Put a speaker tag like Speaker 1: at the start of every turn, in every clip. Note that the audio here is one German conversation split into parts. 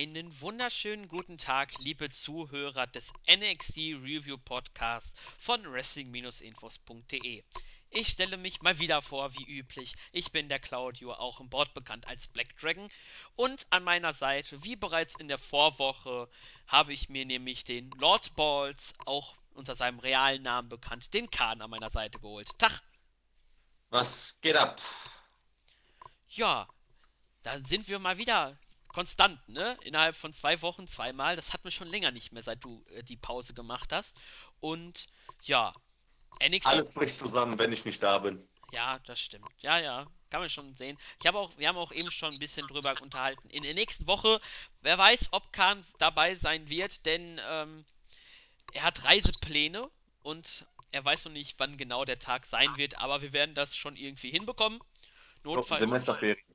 Speaker 1: Einen wunderschönen guten Tag, liebe Zuhörer des NXT Review Podcast von Wrestling-Infos.de. Ich stelle mich mal wieder vor, wie üblich. Ich bin der Claudio, auch im Board bekannt als Black Dragon. Und an meiner Seite, wie bereits in der Vorwoche, habe ich mir nämlich den Lord Balls, auch unter seinem realen Namen bekannt, den Kahn an meiner Seite geholt. Tag!
Speaker 2: Was geht ab?
Speaker 1: Ja, da sind wir mal wieder konstant, ne? Innerhalb von zwei Wochen zweimal. Das hatten wir schon länger nicht mehr, seit du äh, die Pause gemacht hast. Und ja,
Speaker 2: NXT. Alles bricht zusammen, wenn ich nicht da bin.
Speaker 1: Ja, das stimmt. Ja, ja, kann man schon sehen. Ich habe auch, wir haben auch eben schon ein bisschen drüber unterhalten. In der nächsten Woche, wer weiß, ob Khan dabei sein wird, denn ähm, er hat Reisepläne und er weiß noch nicht, wann genau der Tag sein wird, aber wir werden das schon irgendwie hinbekommen.
Speaker 2: Notfalls, Semesterferien.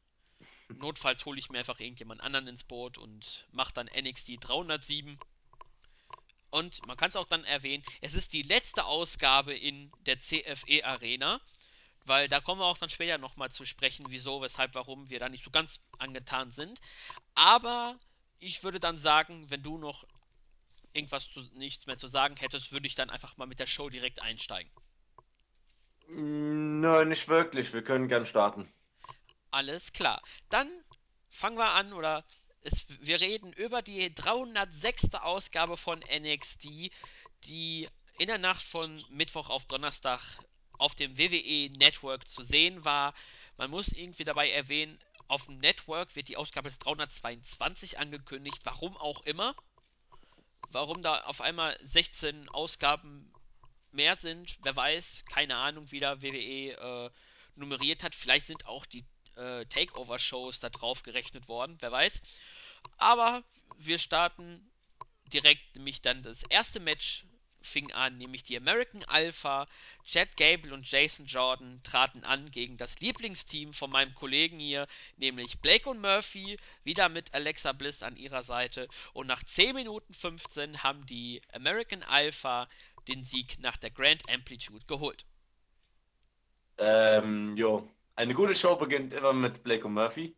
Speaker 1: Notfalls hole ich mir einfach irgendjemand anderen ins Boot und mache dann NXT 307. Und man kann es auch dann erwähnen, es ist die letzte Ausgabe in der CFE Arena, weil da kommen wir auch dann später nochmal zu sprechen, wieso, weshalb, warum wir da nicht so ganz angetan sind. Aber ich würde dann sagen, wenn du noch irgendwas zu, nichts mehr zu sagen hättest, würde ich dann einfach mal mit der Show direkt einsteigen.
Speaker 2: Nein, nicht wirklich. Wir können gern starten.
Speaker 1: Alles klar. Dann fangen wir an oder es, wir reden über die 306. Ausgabe von NXT, die in der Nacht von Mittwoch auf Donnerstag auf dem WWE Network zu sehen war. Man muss irgendwie dabei erwähnen, auf dem Network wird die Ausgabe des 322 angekündigt, warum auch immer. Warum da auf einmal 16 Ausgaben mehr sind, wer weiß, keine Ahnung, wie da WWE äh, nummeriert hat. Vielleicht sind auch die äh, Takeover-Shows da drauf gerechnet worden, wer weiß. Aber wir starten direkt, nämlich dann das erste Match fing an, nämlich die American Alpha, Chad Gable und Jason Jordan traten an gegen das Lieblingsteam von meinem Kollegen hier, nämlich Blake und Murphy, wieder mit Alexa Bliss an ihrer Seite. Und nach 10 Minuten 15 haben die American Alpha den Sieg nach der Grand Amplitude geholt.
Speaker 2: Ähm, jo, eine gute Show beginnt immer mit Blake und Murphy.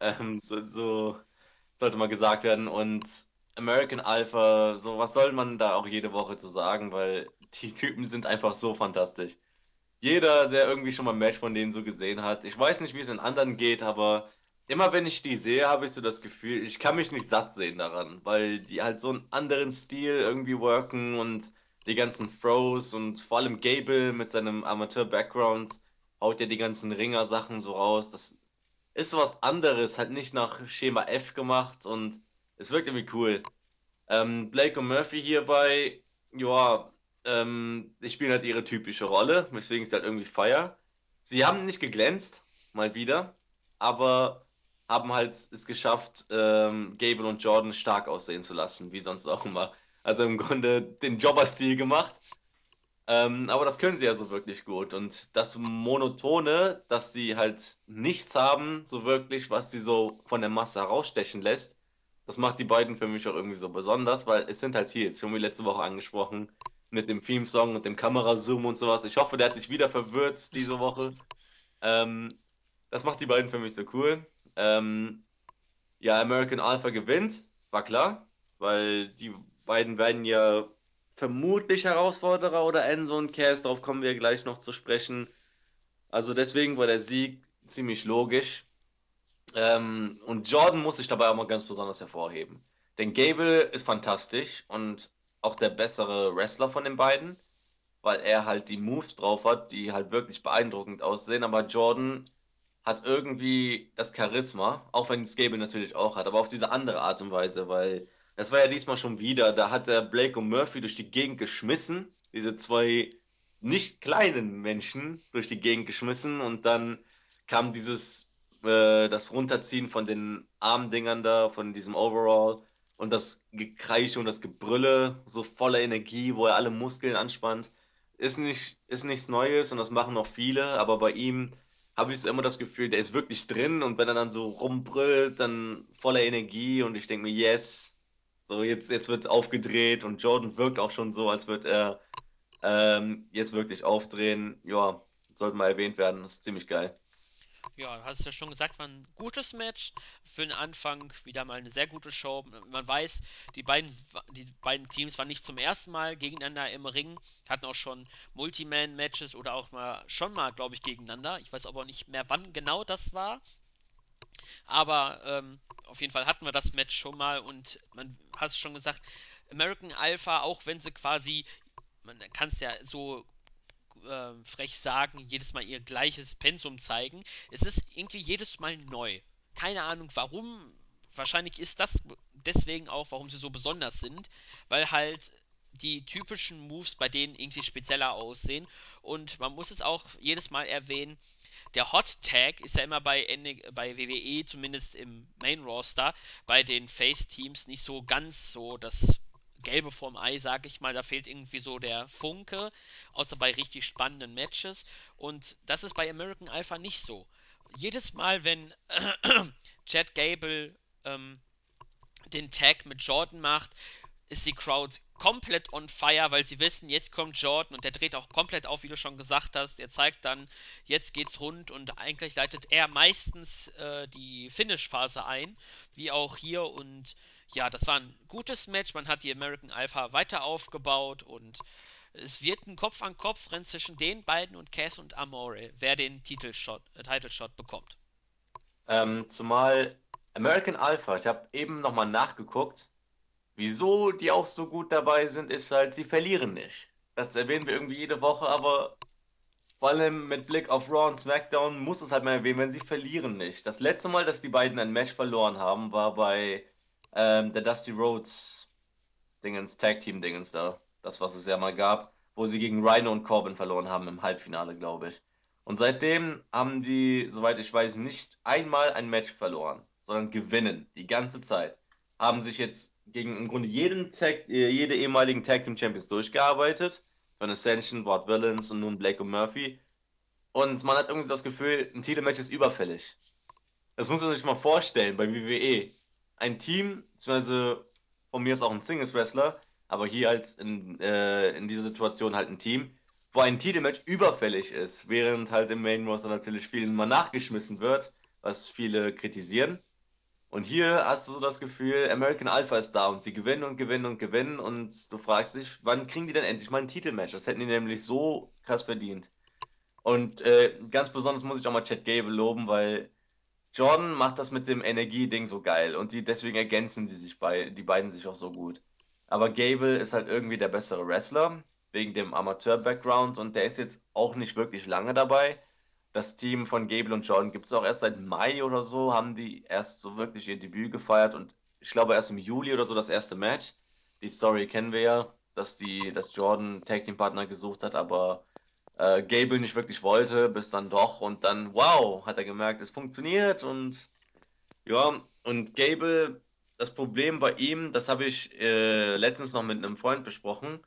Speaker 2: Ähm, so, so, sollte mal gesagt werden. Und American Alpha, so was soll man da auch jede Woche zu sagen, weil die Typen sind einfach so fantastisch. Jeder, der irgendwie schon mal ein Match von denen so gesehen hat, ich weiß nicht, wie es in anderen geht, aber immer wenn ich die sehe, habe ich so das Gefühl, ich kann mich nicht satt sehen daran, weil die halt so einen anderen Stil irgendwie worken und die ganzen Throws und vor allem Gable mit seinem Amateur-Background haut ja die ganzen Ringer-Sachen so raus. Das ist so was anderes, halt nicht nach Schema F gemacht und es wirkt irgendwie cool. Ähm, Blake und Murphy hierbei, ja, ähm, die spielen halt ihre typische Rolle, weswegen es halt irgendwie feier. Sie haben nicht geglänzt, mal wieder, aber haben halt es geschafft, ähm, Gable und Jordan stark aussehen zu lassen, wie sonst auch immer. Also im Grunde den Jobber-Stil gemacht ähm, aber das können sie ja so wirklich gut. Und das Monotone, dass sie halt nichts haben, so wirklich, was sie so von der Masse herausstechen lässt, das macht die beiden für mich auch irgendwie so besonders, weil es sind halt Heels, haben wir letzte Woche angesprochen, mit dem Theme-Song und dem Kamerazoom und sowas. Ich hoffe, der hat dich wieder verwirrt diese Woche. Ähm, das macht die beiden für mich so cool. Ähm, ja, American Alpha gewinnt, war klar, weil die beiden werden ja vermutlich Herausforderer oder Enzo und Cass, darauf kommen wir gleich noch zu sprechen. Also deswegen war der Sieg ziemlich logisch. Ähm, und Jordan muss sich dabei auch mal ganz besonders hervorheben. Denn Gable ist fantastisch und auch der bessere Wrestler von den beiden, weil er halt die Moves drauf hat, die halt wirklich beeindruckend aussehen. Aber Jordan hat irgendwie das Charisma, auch wenn es Gable natürlich auch hat, aber auf diese andere Art und Weise, weil das war ja diesmal schon wieder. Da hat er Blake und Murphy durch die Gegend geschmissen. Diese zwei nicht kleinen Menschen durch die Gegend geschmissen. Und dann kam dieses, äh, das Runterziehen von den Armdingern da, von diesem Overall. Und das Gekreische und das Gebrülle, so voller Energie, wo er alle Muskeln anspannt. Ist, nicht, ist nichts Neues und das machen noch viele. Aber bei ihm habe ich immer das Gefühl, der ist wirklich drin. Und wenn er dann so rumbrüllt, dann voller Energie. Und ich denke mir, yes, so, jetzt, jetzt wird aufgedreht und Jordan wirkt auch schon so, als würde er ähm, jetzt wirklich aufdrehen. Ja, sollte mal erwähnt werden, das ist ziemlich geil.
Speaker 1: Ja, hast du ja schon gesagt, war ein gutes Match. Für den Anfang wieder mal eine sehr gute Show. Man weiß, die beiden, die beiden Teams waren nicht zum ersten Mal gegeneinander im Ring, hatten auch schon Multiman-Matches oder auch mal schon mal, glaube ich, gegeneinander. Ich weiß aber nicht mehr, wann genau das war. Aber ähm, auf jeden Fall hatten wir das Match schon mal und man es schon gesagt, American Alpha, auch wenn sie quasi, man kann es ja so äh, frech sagen, jedes Mal ihr gleiches Pensum zeigen. Es ist irgendwie jedes Mal neu. Keine Ahnung warum. Wahrscheinlich ist das deswegen auch, warum sie so besonders sind, weil halt die typischen Moves bei denen irgendwie spezieller aussehen. Und man muss es auch jedes Mal erwähnen, der Hot Tag ist ja immer bei, bei WWE, zumindest im Main Roster, bei den Face-Teams nicht so ganz so das Gelbe vorm Ei, sag ich mal. Da fehlt irgendwie so der Funke, außer bei richtig spannenden Matches. Und das ist bei American Alpha nicht so. Jedes Mal, wenn Chad Gable ähm, den Tag mit Jordan macht, ist die Crowd komplett on fire, weil sie wissen, jetzt kommt Jordan und der dreht auch komplett auf, wie du schon gesagt hast. Er zeigt dann, jetzt geht's rund und eigentlich leitet er meistens äh, die Finish-Phase ein, wie auch hier. Und ja, das war ein gutes Match. Man hat die American Alpha weiter aufgebaut und es wird ein Kopf-an-Kopf-Rennen zwischen den beiden und Cass und Amore, wer den Titelshot, äh, Title Shot bekommt.
Speaker 2: Ähm, zumal American Alpha, ich habe eben nochmal nachgeguckt, wieso die auch so gut dabei sind, ist halt, sie verlieren nicht. Das erwähnen wir irgendwie jede Woche, aber vor allem mit Blick auf Raw und SmackDown muss es halt mal erwähnen, wenn sie verlieren nicht. Das letzte Mal, dass die beiden ein Match verloren haben, war bei ähm, der Dusty Rhodes Dingens, Tag Team Dingens da. Das, was es ja mal gab, wo sie gegen Rhino und Corbin verloren haben im Halbfinale, glaube ich. Und seitdem haben die, soweit ich weiß, nicht einmal ein Match verloren, sondern gewinnen die ganze Zeit. Haben sich jetzt gegen im Grunde jeden Tag, äh, jede ehemaligen Tag Team Champions durchgearbeitet. Von Ascension, Ward Villains und nun Blake und Murphy. Und man hat irgendwie das Gefühl, ein Titelmatch ist überfällig. Das muss man sich mal vorstellen bei WWE. Ein Team, beziehungsweise von mir ist auch ein Singles-Wrestler, aber hier als in, äh, in dieser Situation halt ein Team, wo ein Titelmatch überfällig ist, während halt im Main Roster natürlich vielen mal nachgeschmissen wird, was viele kritisieren. Und hier hast du so das Gefühl, American Alpha ist da und sie gewinnen und gewinnen und gewinnen und du fragst dich, wann kriegen die denn endlich mal ein Titelmatch? Das hätten die nämlich so krass verdient. Und äh, ganz besonders muss ich auch mal Chad Gable loben, weil Jordan macht das mit dem Energieding so geil und die, deswegen ergänzen sie sich bei, die beiden sich auch so gut. Aber Gable ist halt irgendwie der bessere Wrestler, wegen dem Amateur-Background und der ist jetzt auch nicht wirklich lange dabei. Das Team von Gable und Jordan gibt es auch erst seit Mai oder so, haben die erst so wirklich ihr Debüt gefeiert und ich glaube erst im Juli oder so das erste Match. Die Story kennen wir ja, dass die, dass Jordan Tag Team Partner gesucht hat, aber äh, Gable nicht wirklich wollte, bis dann doch und dann, wow, hat er gemerkt, es funktioniert und ja, und Gable, das Problem bei ihm, das habe ich äh, letztens noch mit einem Freund besprochen,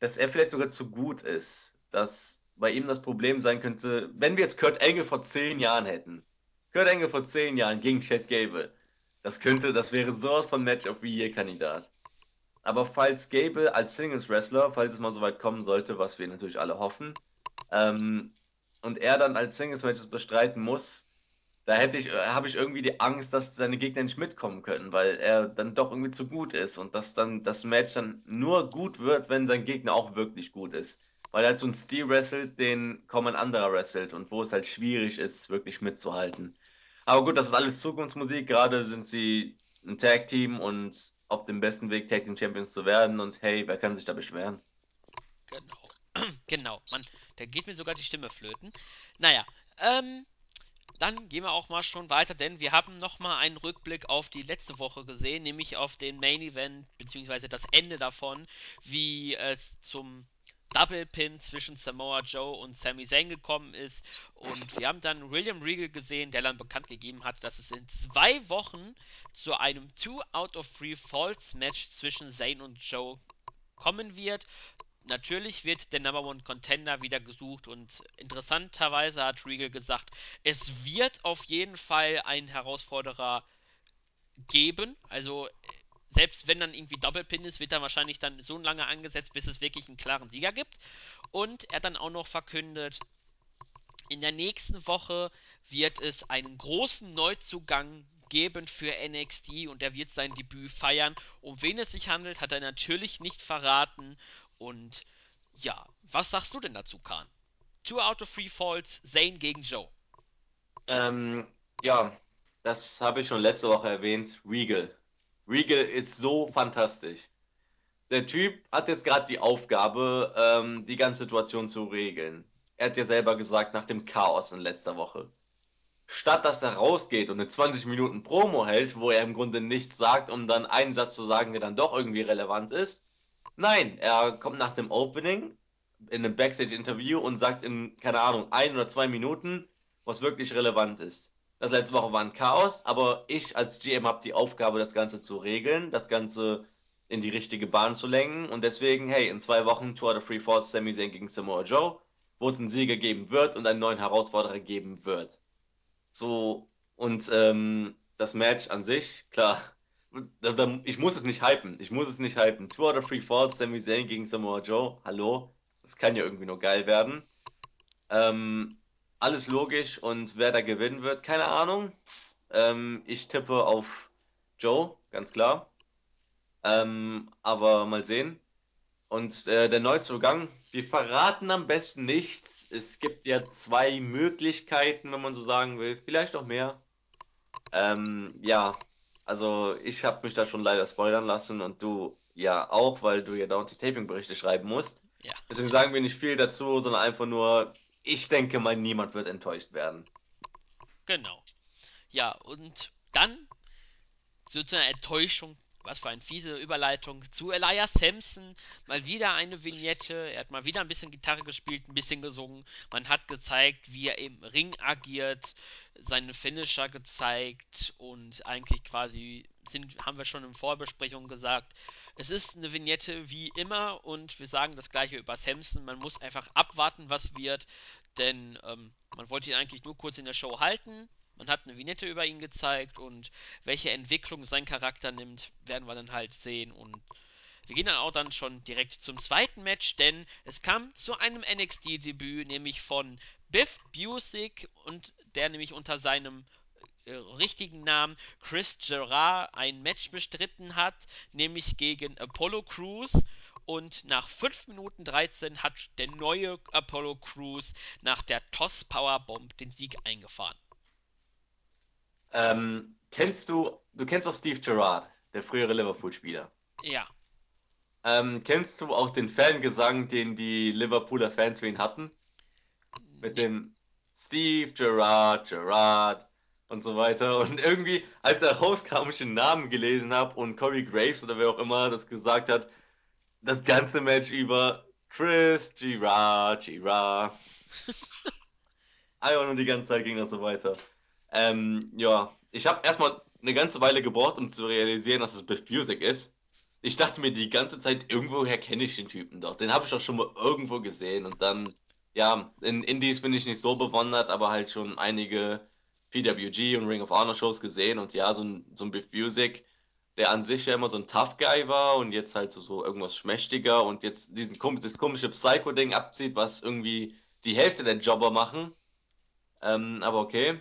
Speaker 2: dass er vielleicht sogar zu gut ist, dass bei ihm das Problem sein könnte, wenn wir jetzt Kurt Angle vor zehn Jahren hätten. Kurt Angle vor zehn Jahren gegen Chad Gable. Das könnte, das wäre sowas von Match of the Year Kandidat. Aber falls Gable als Singles Wrestler, falls es mal so weit kommen sollte, was wir natürlich alle hoffen, ähm, und er dann als Singles Matches bestreiten muss, da hätte ich, äh, habe ich irgendwie die Angst, dass seine Gegner nicht mitkommen können, weil er dann doch irgendwie zu gut ist und dass dann das Match dann nur gut wird, wenn sein Gegner auch wirklich gut ist. Weil er halt so ein Stil wrestelt, den kaum ein anderer wrestelt und wo es halt schwierig ist, wirklich mitzuhalten. Aber gut, das ist alles Zukunftsmusik. Gerade sind sie ein Tag-Team und auf dem besten Weg, Tag Team Champions zu werden. Und hey, wer kann sich da beschweren?
Speaker 1: Genau. genau. Mann, da geht mir sogar die Stimme flöten. Naja, ähm, dann gehen wir auch mal schon weiter, denn wir haben nochmal einen Rückblick auf die letzte Woche gesehen, nämlich auf den Main Event, beziehungsweise das Ende davon, wie es zum Double Pin zwischen Samoa Joe und Sami Zayn gekommen ist. Und wir haben dann William Regal gesehen, der dann bekannt gegeben hat, dass es in zwei Wochen zu einem 2 out of 3 Falls Match zwischen Zayn und Joe kommen wird natürlich wird der Number One Contender wieder gesucht und interessanterweise hat Regal gesagt, es wird auf jeden Fall einen Herausforderer geben. Also selbst wenn dann irgendwie Doppelpin ist, wird er wahrscheinlich dann so lange angesetzt, bis es wirklich einen klaren Sieger gibt. Und er hat dann auch noch verkündet, In der nächsten Woche wird es einen großen Neuzugang geben für NXT und er wird sein Debüt feiern. Um wen es sich handelt, hat er natürlich nicht verraten. Und ja, was sagst du denn dazu, Khan? Two out of three falls, Zane gegen Joe.
Speaker 2: Ähm, ja, das habe ich schon letzte Woche erwähnt. Regal. Regal ist so fantastisch. Der Typ hat jetzt gerade die Aufgabe, ähm, die ganze Situation zu regeln. Er hat ja selber gesagt, nach dem Chaos in letzter Woche. Statt dass er rausgeht und eine 20 Minuten Promo hält, wo er im Grunde nichts sagt, um dann einen Satz zu sagen, der dann doch irgendwie relevant ist. Nein, er kommt nach dem Opening in einem Backstage-Interview und sagt in, keine Ahnung, ein oder zwei Minuten, was wirklich relevant ist. Das letzte Woche war ein Chaos, aber ich als GM habe die Aufgabe, das Ganze zu regeln, das Ganze in die richtige Bahn zu lenken und deswegen, hey, in zwei Wochen Tour de Free Falls Sami Zayn gegen Samoa Joe, wo es einen Sieger geben wird und einen neuen Herausforderer geben wird. So, und ähm, das Match an sich, klar, da, da, ich muss es nicht hypen. Ich muss es nicht hypen. Out of three falls, Sami Zayn gegen Samoa Joe. Hallo? Das kann ja irgendwie nur geil werden. Ähm, alles logisch und wer da gewinnen wird, keine Ahnung. Ähm, ich tippe auf Joe, ganz klar. Ähm, aber mal sehen. Und äh, der Neuzugang, wir verraten am besten nichts. Es gibt ja zwei Möglichkeiten, wenn man so sagen will. Vielleicht noch mehr. Ähm, ja, also ich habe mich da schon leider spoilern lassen und du ja auch, weil du ja dauernd die Taping-Berichte schreiben musst.
Speaker 1: Ja.
Speaker 2: Deswegen sagen wir nicht viel dazu, sondern einfach nur, ich denke mal, niemand wird enttäuscht werden.
Speaker 1: Genau. Ja, und dann so zu einer Enttäuschung, was für eine fiese Überleitung, zu Elias Sampson. Mal wieder eine Vignette. Er hat mal wieder ein bisschen Gitarre gespielt, ein bisschen gesungen. Man hat gezeigt, wie er im Ring agiert, seine Finisher gezeigt und eigentlich quasi sind, haben wir schon in Vorbesprechungen gesagt, es ist eine Vignette wie immer und wir sagen das gleiche über Samson. Man muss einfach abwarten, was wird, denn ähm, man wollte ihn eigentlich nur kurz in der Show halten. Man hat eine Vignette über ihn gezeigt und welche Entwicklung sein Charakter nimmt, werden wir dann halt sehen. Und wir gehen dann auch dann schon direkt zum zweiten Match, denn es kam zu einem NXT-Debüt, nämlich von Biff Busick und der nämlich unter seinem richtigen Namen Chris Gerard ein Match bestritten hat, nämlich gegen Apollo Crews. Und nach 5 Minuten 13 hat der neue Apollo Crews nach der Toss Power Bomb den Sieg eingefahren.
Speaker 2: Ähm, kennst du, du kennst auch Steve Gerrard, der frühere Liverpool-Spieler.
Speaker 1: Ja.
Speaker 2: Ähm, kennst du auch den Fangesang, den die Liverpooler Fans für ihn hatten? Mit
Speaker 1: Nee.
Speaker 2: dem Steve Gerrard, Gerrard und so weiter. Und irgendwie, als der Host kam, ich den Namen gelesen habe und Corey Graves oder wer auch immer das gesagt hat, das ganze Match über Chris Gerard, Gerard. Einfach nur die ganze Zeit ging das so weiter. Ähm, ja, ich habe erstmal eine ganze Weile gebraucht, um zu realisieren, dass es Biff Music ist. Ich dachte mir die ganze Zeit, irgendwoher kenne ich den Typen doch. Den habe ich doch schon mal irgendwo gesehen. Und dann, ja, in Indies bin ich nicht so bewandert, aber halt schon einige PWG und Ring of Honor Shows gesehen. Und ja, so ein, so ein Biff Music, der an sich ja immer so ein Tough Guy war und jetzt halt so, so irgendwas schmächtiger und jetzt diesen, dieses komische Psycho-Ding abzieht, was irgendwie die Hälfte der Jobber machen. Ähm, aber okay.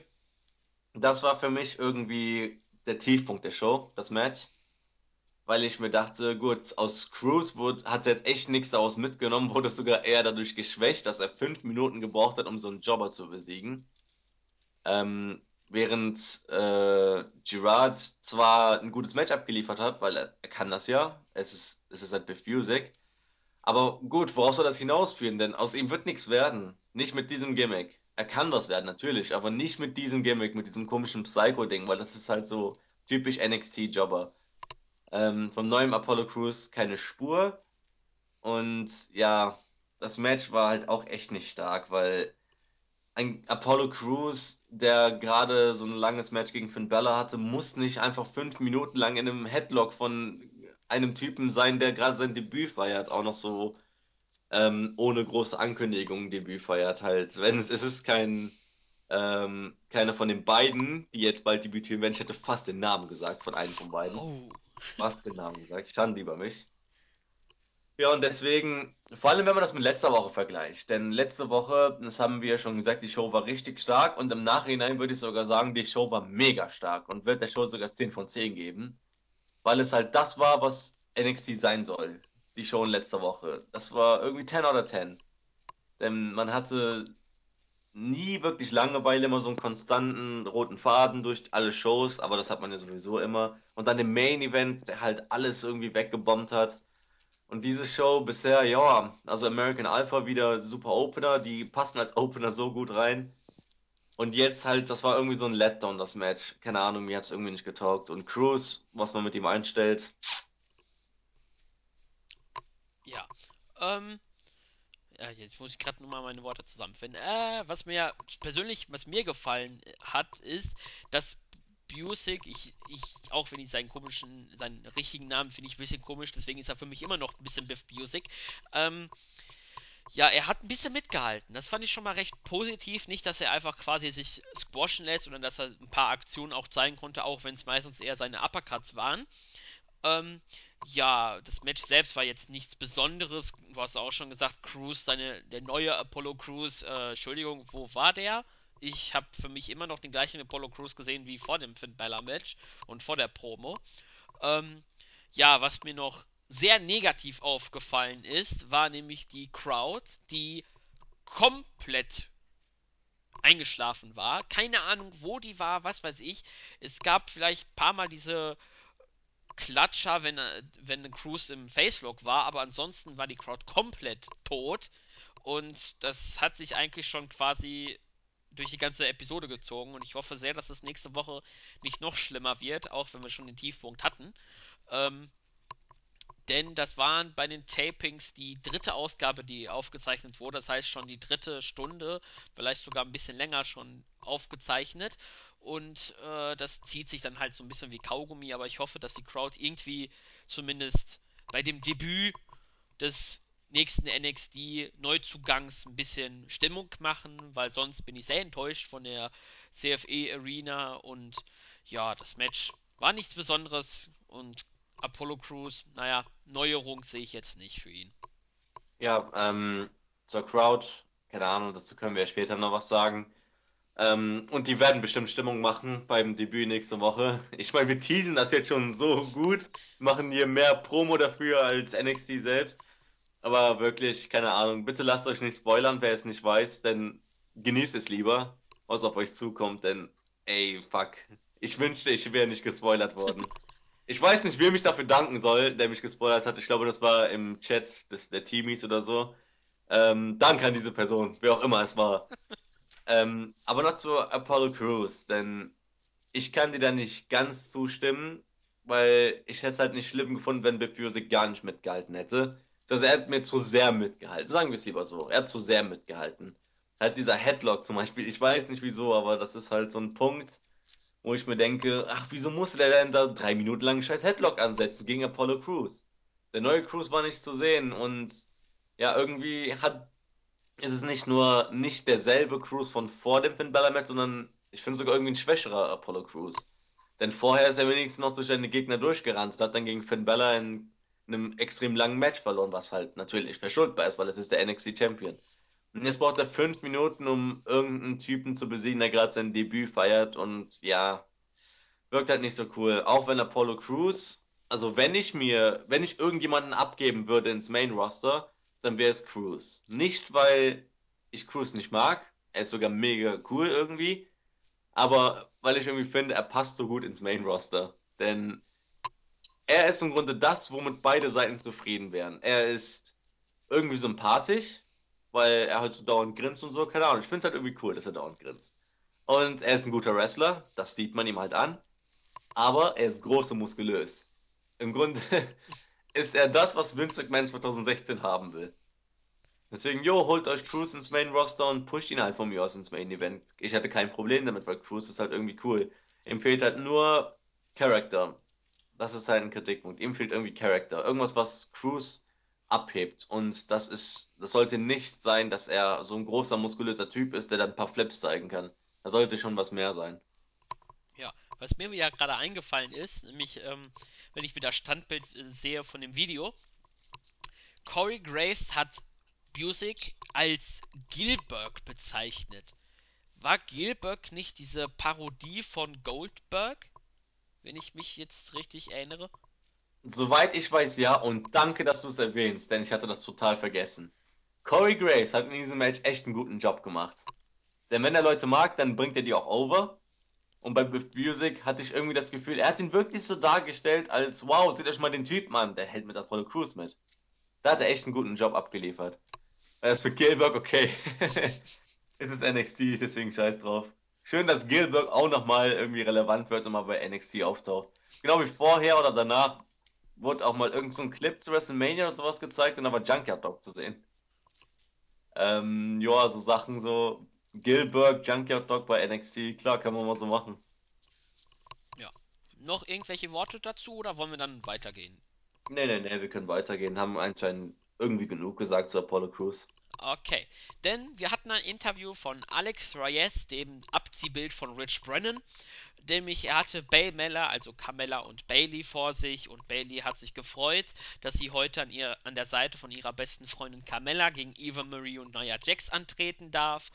Speaker 2: Das war für mich irgendwie der Tiefpunkt der Show, das Match. Weil ich mir dachte, gut, aus Cruz hat er jetzt echt nichts daraus mitgenommen, wurde sogar eher dadurch geschwächt, dass er fünf Minuten gebraucht hat, um so einen Jobber zu besiegen. Ähm, während äh, Girard zwar ein gutes Match abgeliefert hat, weil er, er kann das ja, es ist, es ist halt Biff. Aber gut, worauf soll das hinausführen? Denn aus ihm wird nichts werden. Nicht mit diesem Gimmick. Er kann was werden, natürlich, aber nicht mit diesem Gimmick, mit diesem komischen Psycho-Ding, weil das ist halt so typisch NXT-Jobber. Ähm, vom neuen Apollo Crews keine Spur. Und ja, das Match war halt auch echt nicht stark, weil ein Apollo Crews, der gerade so ein langes Match gegen Finn Balor hatte, muss nicht einfach fünf Minuten lang in einem Headlock von einem Typen sein, der gerade sein Debüt feiert, auch noch so ähm, ohne große Ankündigung Debüt feiert halt. Wenn es, es ist kein ähm, keiner von den beiden, die jetzt bald debütieren werden. Ich hätte fast den Namen gesagt von einem von beiden.
Speaker 1: Oh.
Speaker 2: Fast den Namen gesagt. Schande über mich. Ja, und deswegen, vor allem wenn man das mit letzter Woche vergleicht, denn letzte Woche, das haben wir ja schon gesagt, die Show war richtig stark und im Nachhinein würde ich sogar sagen, die Show war mega stark und wird der Show sogar 10 von 10 geben, weil es halt das war, was NXT sein soll, die Show in letzter Woche. Das war irgendwie 10 out of 10. Denn man hatte nie wirklich Langeweile, immer so einen konstanten roten Faden durch alle Shows, aber das hat man ja sowieso immer. Und dann im Main Event, der halt alles irgendwie weggebombt hat. Und diese Show bisher, ja, also American Alpha wieder super Opener, die passen als Opener so gut rein. Und jetzt halt, das war irgendwie so ein Letdown, das Match. Keine Ahnung, mir hat es irgendwie nicht getaugt. Und Cruz, was man mit ihm einstellt,
Speaker 1: Ja. Ähm, ja, jetzt muss ich gerade nochmal meine Worte zusammenfinden. Äh, was mir persönlich, was mir gefallen hat, ist, dass Busick, ich, ich, auch wenn ich seinen komischen, seinen richtigen Namen finde ich ein bisschen komisch, deswegen ist er für mich immer noch ein bisschen Biff Busick. Ähm, ja, er hat ein bisschen mitgehalten. Das fand ich schon mal recht positiv. Nicht, dass er einfach quasi sich squashen lässt, sondern dass er ein paar Aktionen auch zeigen konnte, auch wenn es meistens eher seine Uppercuts waren. Ähm, ja, das Match selbst war jetzt nichts Besonderes. Du hast auch schon gesagt, Cruz, deine, der neue Apollo Crews, äh, Entschuldigung, wo war der? Ich habe für mich immer noch den gleichen Apollo Crews gesehen wie vor dem Finn Balor Match und vor der Promo. Ähm, ja, was mir noch sehr negativ aufgefallen ist, war nämlich die Crowd, die komplett eingeschlafen war. Keine Ahnung, wo die war, was weiß ich. Es gab vielleicht ein paar Mal diese Klatscher, wenn, wenn Cruz im Facelock war, aber ansonsten war die Crowd komplett tot. Und das hat sich eigentlich schon quasi durch die ganze Episode gezogen. Und ich hoffe sehr, dass es nächste Woche nicht noch schlimmer wird, auch wenn wir schon den Tiefpunkt hatten. Ähm, denn das waren bei den Tapings die dritte Ausgabe, die aufgezeichnet wurde. Das heißt schon die dritte Stunde, vielleicht sogar ein bisschen länger schon aufgezeichnet. Und äh, das zieht sich dann halt so ein bisschen wie Kaugummi. Aber ich hoffe, dass die Crowd irgendwie zumindest bei dem Debüt des nächsten NXT-Neuzugangs ein bisschen Stimmung machen, weil sonst bin ich sehr enttäuscht von der CFE Arena und ja, das Match war nichts Besonderes und Apollo Crews, naja, Neuerung sehe ich jetzt nicht für ihn.
Speaker 2: ja, ähm, zur Crowd, keine Ahnung, dazu können wir ja später noch was sagen. Ähm, und die werden bestimmt Stimmung machen beim Debüt nächste Woche. Ich meine, wir teasen das jetzt schon so gut, machen hier mehr Promo dafür als NXT selbst. Aber wirklich, keine Ahnung, bitte lasst euch nicht spoilern, wer es nicht weiß, denn genießt es lieber, was auf euch zukommt, denn ey, fuck. Ich wünschte, ich wäre nicht gespoilert worden. Ich weiß nicht, wem ich dafür danken soll, der mich gespoilert hat. Ich glaube, das war im Chat des, der Teamies oder so. Ähm, danke an diese Person, wer auch immer es war. Ähm, aber noch zu Apollo Crews, denn ich kann dir da nicht ganz zustimmen, weil ich hätte es halt nicht schlimm gefunden, wenn Bip Music gar nicht mitgehalten hätte. Also er hat mir zu sehr mitgehalten. Sagen wir es lieber so. Er hat zu sehr mitgehalten. Halt dieser Headlock zum Beispiel. Ich weiß nicht wieso, aber das ist halt so ein Punkt, wo ich mir denke, ach, wieso musste der denn da drei Minuten lang einen scheiß Headlock ansetzen gegen Apollo Crews? Der neue Crews war nicht zu sehen und ja, irgendwie hat ist es nicht nur nicht derselbe Cruise von vor dem Finn Balor Match, sondern ich finde sogar irgendwie ein schwächerer Apollo Crews. Denn vorher ist er wenigstens noch durch seine Gegner durchgerannt und hat dann gegen Finn Balor in einem extrem langen Match verloren, was halt natürlich verschuldbar ist, weil es ist der NXT Champion. Und jetzt braucht er fünf Minuten, um irgendeinen Typen zu besiegen, der gerade sein Debüt feiert und ja, wirkt halt nicht so cool. Auch wenn Apollo Crews, also wenn ich mir, wenn ich irgendjemanden abgeben würde ins Main Roster, dann wäre es Crews. Nicht, weil ich Crews nicht mag, er ist sogar mega cool irgendwie, aber weil ich irgendwie finde, er passt so gut ins Main Roster. Denn er ist im Grunde das, womit beide Seiten zufrieden wären. Er ist irgendwie sympathisch, weil er halt so dauernd grinst und so, keine Ahnung. Ich finde es halt irgendwie cool, dass er dauernd grinst. Und er ist ein guter Wrestler, das sieht man ihm halt an aber er ist groß und muskulös. Im Grunde ist er das, was Vince McMahon 2016 haben will. Deswegen, jo, holt euch Cruz ins Main Roster und pusht ihn halt von mir aus ins Main Event. Ich hatte kein Problem damit, weil Cruz ist halt irgendwie cool. Ihm fehlt halt nur Charakter. Das ist halt ein Kritikpunkt. Ihm fehlt irgendwie Charakter. Irgendwas, was Cruz abhebt. Und das ist, das sollte nicht sein, dass er so ein großer, muskulöser Typ ist, der dann ein paar Flips zeigen kann. Da sollte schon was mehr sein.
Speaker 1: Ja, was mir ja gerade eingefallen ist, nämlich, ähm, wenn ich wieder Standbild äh, sehe von dem Video, Corey Graves hat Busick als Gilbert bezeichnet. War Gilbert nicht diese Parodie von Goldberg? Wenn ich mich jetzt richtig erinnere.
Speaker 2: Soweit ich weiß, ja. Und danke, dass du es erwähnst, denn ich hatte das total vergessen. Corey Graves hat in diesem Match echt einen guten Job gemacht. Denn wenn er Leute mag, dann bringt er die auch over. Und bei Biff Music hatte ich irgendwie das Gefühl, er hat ihn wirklich so dargestellt, als wow, seht euch mal den Typen an, der hält mit Apollo Crews mit. Da hat er echt einen guten Job abgeliefert. Er ist für Gilbert okay. es ist NXT, deswegen scheiß drauf. Schön, dass Gilbert auch nochmal irgendwie relevant wird und mal bei NXT auftaucht. Genau wie vorher oder danach wurde auch mal irgend so ein Clip zu WrestleMania oder sowas gezeigt und da war Junkyard Dog zu sehen. Ähm, ja, so Sachen so Gilbert, Junkyard Dog bei NXT, klar, kann man mal so machen.
Speaker 1: Ja. Noch irgendwelche Worte dazu oder wollen wir dann weitergehen?
Speaker 2: Nee, nee, nee, wir können weitergehen. Haben anscheinend irgendwie genug gesagt zu Apollo Crews.
Speaker 1: Okay, denn wir hatten ein Interview von Alex Reyes, dem Abziehbild von Rich Brennan. Nämlich er hatte Bay Meller, also Carmella und Bailey vor sich und Bailey hat sich gefreut, dass sie heute an, ihr, an der Seite von ihrer besten Freundin Carmella gegen Eva Marie und Nia Jax antreten darf.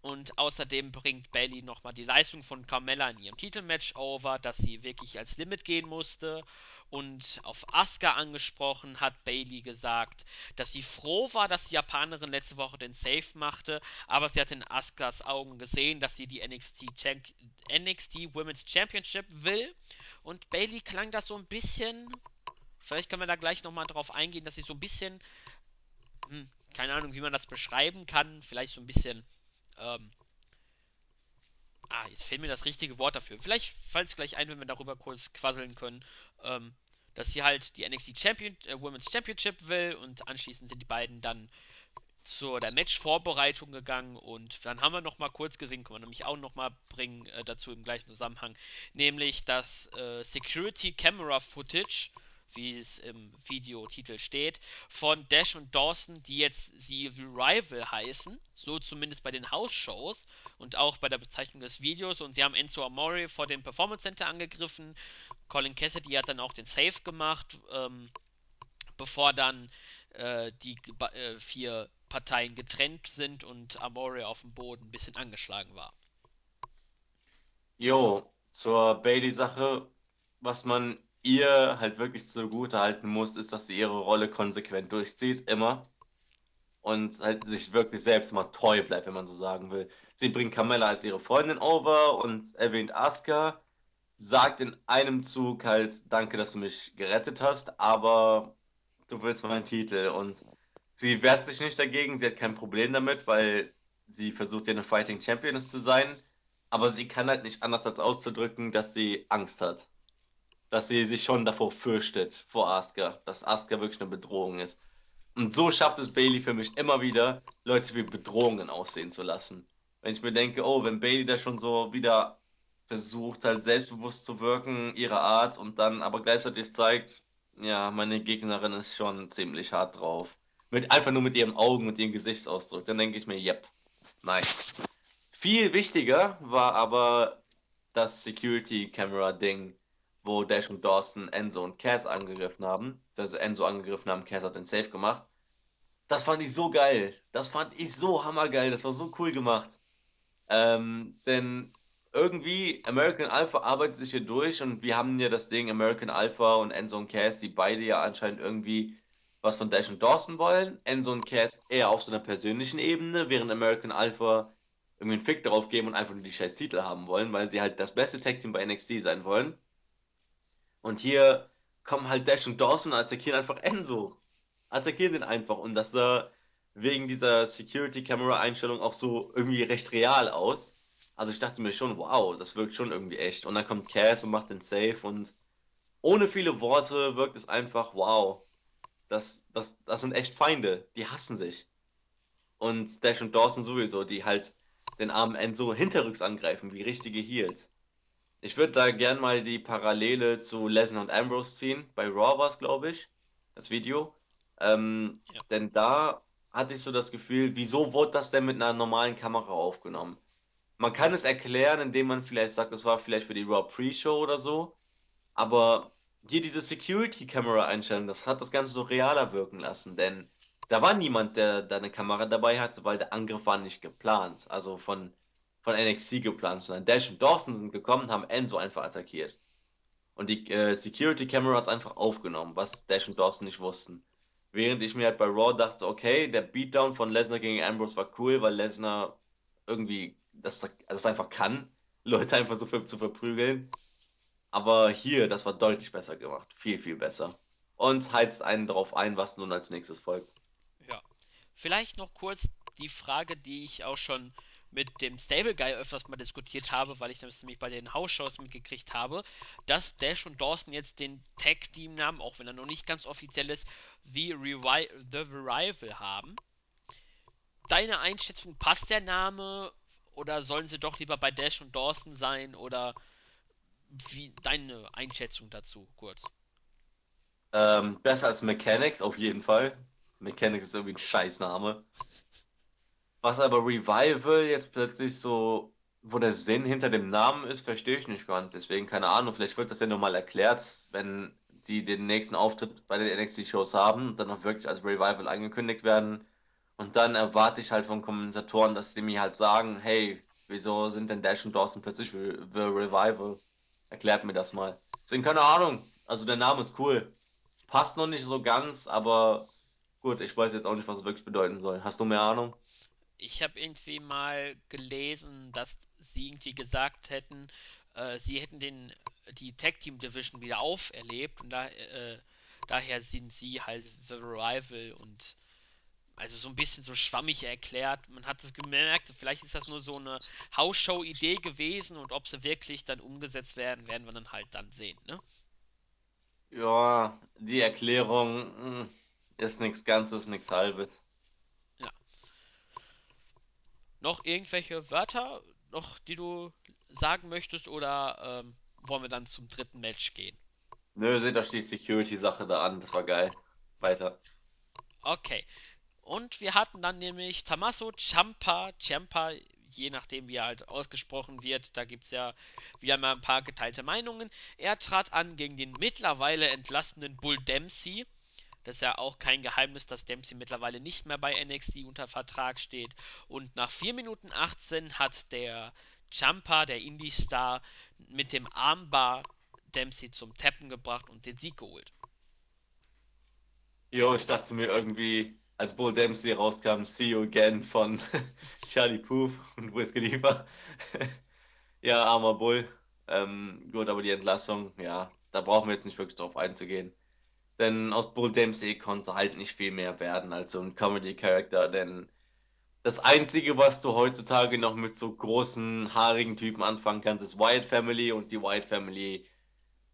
Speaker 1: Und außerdem bringt Bailey nochmal die Leistung von Carmella in ihrem Titelmatch over, dass sie wirklich als Limit gehen musste. Und auf Asuka angesprochen hat Bailey gesagt, dass sie froh war, dass die Japanerin letzte Woche den Save machte, aber sie hat in Askas Augen gesehen, dass sie die NXT, NXT Women's Championship will. Und Bailey klang das so ein bisschen. Vielleicht können wir da gleich nochmal drauf eingehen, dass sie so ein bisschen. Hm, keine Ahnung, wie man das beschreiben kann. Vielleicht so ein bisschen ähm, ah, jetzt fehlt mir das richtige Wort dafür. Vielleicht fällt es gleich ein, wenn wir darüber kurz quasseln können, ähm, dass sie halt die NXT Champion, äh, Women's Championship will und anschließend sind die beiden dann zur der Match-Vorbereitung gegangen und dann haben wir noch mal kurz gesehen, können wir nämlich auch noch mal bringen äh, dazu im gleichen Zusammenhang, nämlich das äh, Security Camera Footage wie es im Videotitel steht, von Dash und Dawson, die jetzt sie Revival heißen, so zumindest bei den House-Shows und auch bei der Bezeichnung des Videos. Und sie haben Enzo Amore vor dem Performance Center angegriffen. Colin Cassidy hat dann auch den Save gemacht, ähm, bevor dann äh, die äh, vier Parteien getrennt sind und Amore auf dem Boden ein bisschen angeschlagen war.
Speaker 2: Jo, zur Bailey-Sache, was man ihr halt wirklich zugute halten muss, ist, dass sie ihre Rolle konsequent durchzieht, immer. Und halt sich wirklich selbst mal treu bleibt, wenn man so sagen will. Sie bringt Carmella als ihre Freundin over und erwähnt Asuka, sagt in einem Zug halt, danke, dass du mich gerettet hast, aber du willst meinen Titel. Und sie wehrt sich nicht dagegen, sie hat kein Problem damit, weil sie versucht ja eine Fighting Championess zu sein. Aber sie kann halt nicht anders als auszudrücken, dass sie Angst hat dass sie sich schon davor fürchtet, vor Asuka, dass Asuka wirklich eine Bedrohung ist. Und so schafft es Bailey für mich immer wieder, Leute wie Bedrohungen aussehen zu lassen. Wenn ich mir denke, oh, wenn Bailey da schon so wieder versucht, halt selbstbewusst zu wirken, ihre Art, und dann aber gleichzeitig zeigt, ja, meine Gegnerin ist schon ziemlich hart drauf. Mit, einfach nur mit ihren Augen und ihrem Gesichtsausdruck. Dann denke ich mir, yep, nice. Viel wichtiger war aber das Security Camera Ding wo Dash und Dawson Enzo und Cass angegriffen haben. Also Enzo angegriffen haben, Cass hat den Safe gemacht. Das fand ich so geil. Das fand ich so hammergeil. Das war so cool gemacht. Ähm, denn irgendwie American Alpha arbeitet sich hier durch und wir haben ja das Ding American Alpha und Enzo und Cass, die beide ja anscheinend irgendwie was von Dash und Dawson wollen. Enzo und Cass eher auf so einer persönlichen Ebene, während American Alpha irgendwie einen Fick darauf geben und einfach nur die scheiß Titel haben wollen, weil sie halt das beste Tag Team bei NXT sein wollen. Und hier kommen halt Dash und Dawson und attackieren einfach Enzo. Attackieren den einfach. Und das sah wegen dieser Security-Camera-Einstellung auch so irgendwie recht real aus. Also ich dachte mir schon, wow, das wirkt schon irgendwie echt. Und dann kommt Cass und macht den Safe und ohne viele Worte wirkt es einfach, wow. Das, das, das sind echt Feinde, die hassen sich. Und Dash und Dawson sowieso, die halt den armen Enzo hinterrücks angreifen, wie richtige Heels. Ich würde da gern mal die Parallele zu Lesnar und Ambrose ziehen. Bei Raw war es, glaube ich, das Video. Ähm,
Speaker 1: Ja.
Speaker 2: denn da hatte ich so das Gefühl, wieso wurde das denn mit einer normalen Kamera aufgenommen? Man kann es erklären, indem man vielleicht sagt, das war vielleicht für die Raw Pre-Show oder so. Aber hier diese Security-Kamera-Einstellung, das hat das Ganze so realer wirken lassen, denn da war niemand, der da eine Kamera dabei hatte, weil der Angriff war nicht geplant, also von, von NXT geplant, sondern Dash und Dawson sind gekommen, haben Enzo einfach attackiert. Und die äh, Security-Camera hat es einfach aufgenommen, was Dash und Dawson nicht wussten. Während ich mir halt bei Raw dachte, okay, der Beatdown von Lesnar gegen Ambrose war cool, weil Lesnar irgendwie das, also das einfach kann, Leute einfach so für, zu verprügeln. Aber hier, das war deutlich besser gemacht. Viel, viel besser. Und heizt einen darauf ein, was nun als nächstes folgt.
Speaker 1: Ja. Vielleicht noch kurz die Frage, die ich auch schon mit dem Stable Guy öfters mal diskutiert habe, weil ich das nämlich bei den House-Shows mitgekriegt habe, dass Dash und Dawson jetzt den Tag-Team-Namen, auch wenn er noch nicht ganz offiziell ist, The, Revi The Revival haben. Deine Einschätzung, passt der Name oder sollen sie doch lieber bei Dash und Dawson sein oder wie deine Einschätzung dazu kurz?
Speaker 2: Ähm, besser als Mechanics, auf jeden Fall. Mechanics ist irgendwie ein Scheißname. Was aber Revival jetzt plötzlich so, wo der Sinn hinter dem Namen ist, verstehe ich nicht ganz. Deswegen keine Ahnung, vielleicht wird das ja nochmal erklärt, wenn die den nächsten Auftritt bei den NXT-Shows haben dann auch wirklich als Revival angekündigt werden. Und dann erwarte ich halt von Kommentatoren, dass die mir halt sagen, hey, wieso sind denn Dash und Dawson plötzlich The Revival? Erklärt mir das mal. Deswegen keine Ahnung. Also der Name ist cool. Passt noch nicht so ganz, aber gut, ich weiß jetzt auch nicht, was es wirklich bedeuten soll. Hast du mehr Ahnung?
Speaker 1: Ich habe irgendwie mal gelesen, dass sie irgendwie gesagt hätten, äh, sie hätten den die Tag Team Division wieder auferlebt und da, äh, daher sind sie halt The Revival und also so ein bisschen so schwammig erklärt. Man hat es gemerkt, vielleicht ist das nur so eine Hausshow-Idee gewesen und ob sie wirklich dann umgesetzt werden, werden wir dann halt dann sehen, ne?
Speaker 2: Ja, die Erklärung hm, ist nichts Ganzes, nichts Halbes.
Speaker 1: Noch irgendwelche Wörter, noch die du sagen möchtest oder ähm, wollen wir dann zum dritten Match gehen?
Speaker 2: Nö, seht euch die Security-Sache da an, das war geil. Weiter.
Speaker 1: Okay. Und wir hatten dann nämlich Tommaso Ciampa, Ciampa, je nachdem wie er halt ausgesprochen wird, da gibt es ja wieder mal ein paar geteilte Meinungen. Er trat an gegen den mittlerweile entlassenen Bull Dempsey. Das ist ja auch kein Geheimnis, dass Dempsey mittlerweile nicht mehr bei NXT unter Vertrag steht. Und nach 4 Minuten 18 hat der Ciampa, der Indie-Star, mit dem Armbar Dempsey zum Tappen gebracht und den Sieg geholt.
Speaker 2: Jo, ich dachte mir irgendwie, als Bull Dempsey rauskam, See you again von Charlie Puth und Wiz Khalifa. Ja, armer Bull. Ähm, gut, aber die Entlassung, ja, da brauchen wir jetzt nicht wirklich drauf einzugehen. Denn aus Bull Dempsey konnte halt nicht viel mehr werden als so ein Comedy-Character, denn das Einzige, was du heutzutage noch mit so großen, haarigen Typen anfangen kannst, ist Wyatt Family und die Wyatt Family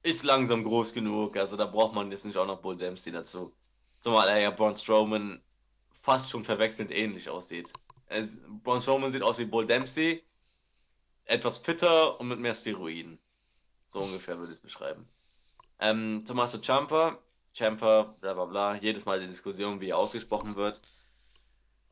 Speaker 2: ist langsam groß genug, also da braucht man jetzt nicht auch noch Bull Dempsey dazu. Zumal er ja Braun Strowman fast schon verwechselnd ähnlich aussieht. Es, Braun Strowman sieht aus wie Bull Dempsey, etwas fitter und mit mehr Steroiden. So ungefähr würde ich beschreiben. Ähm, Tommaso Ciampa, Ciampa, bla bla bla, jedes Mal die Diskussion, wie er ausgesprochen wird.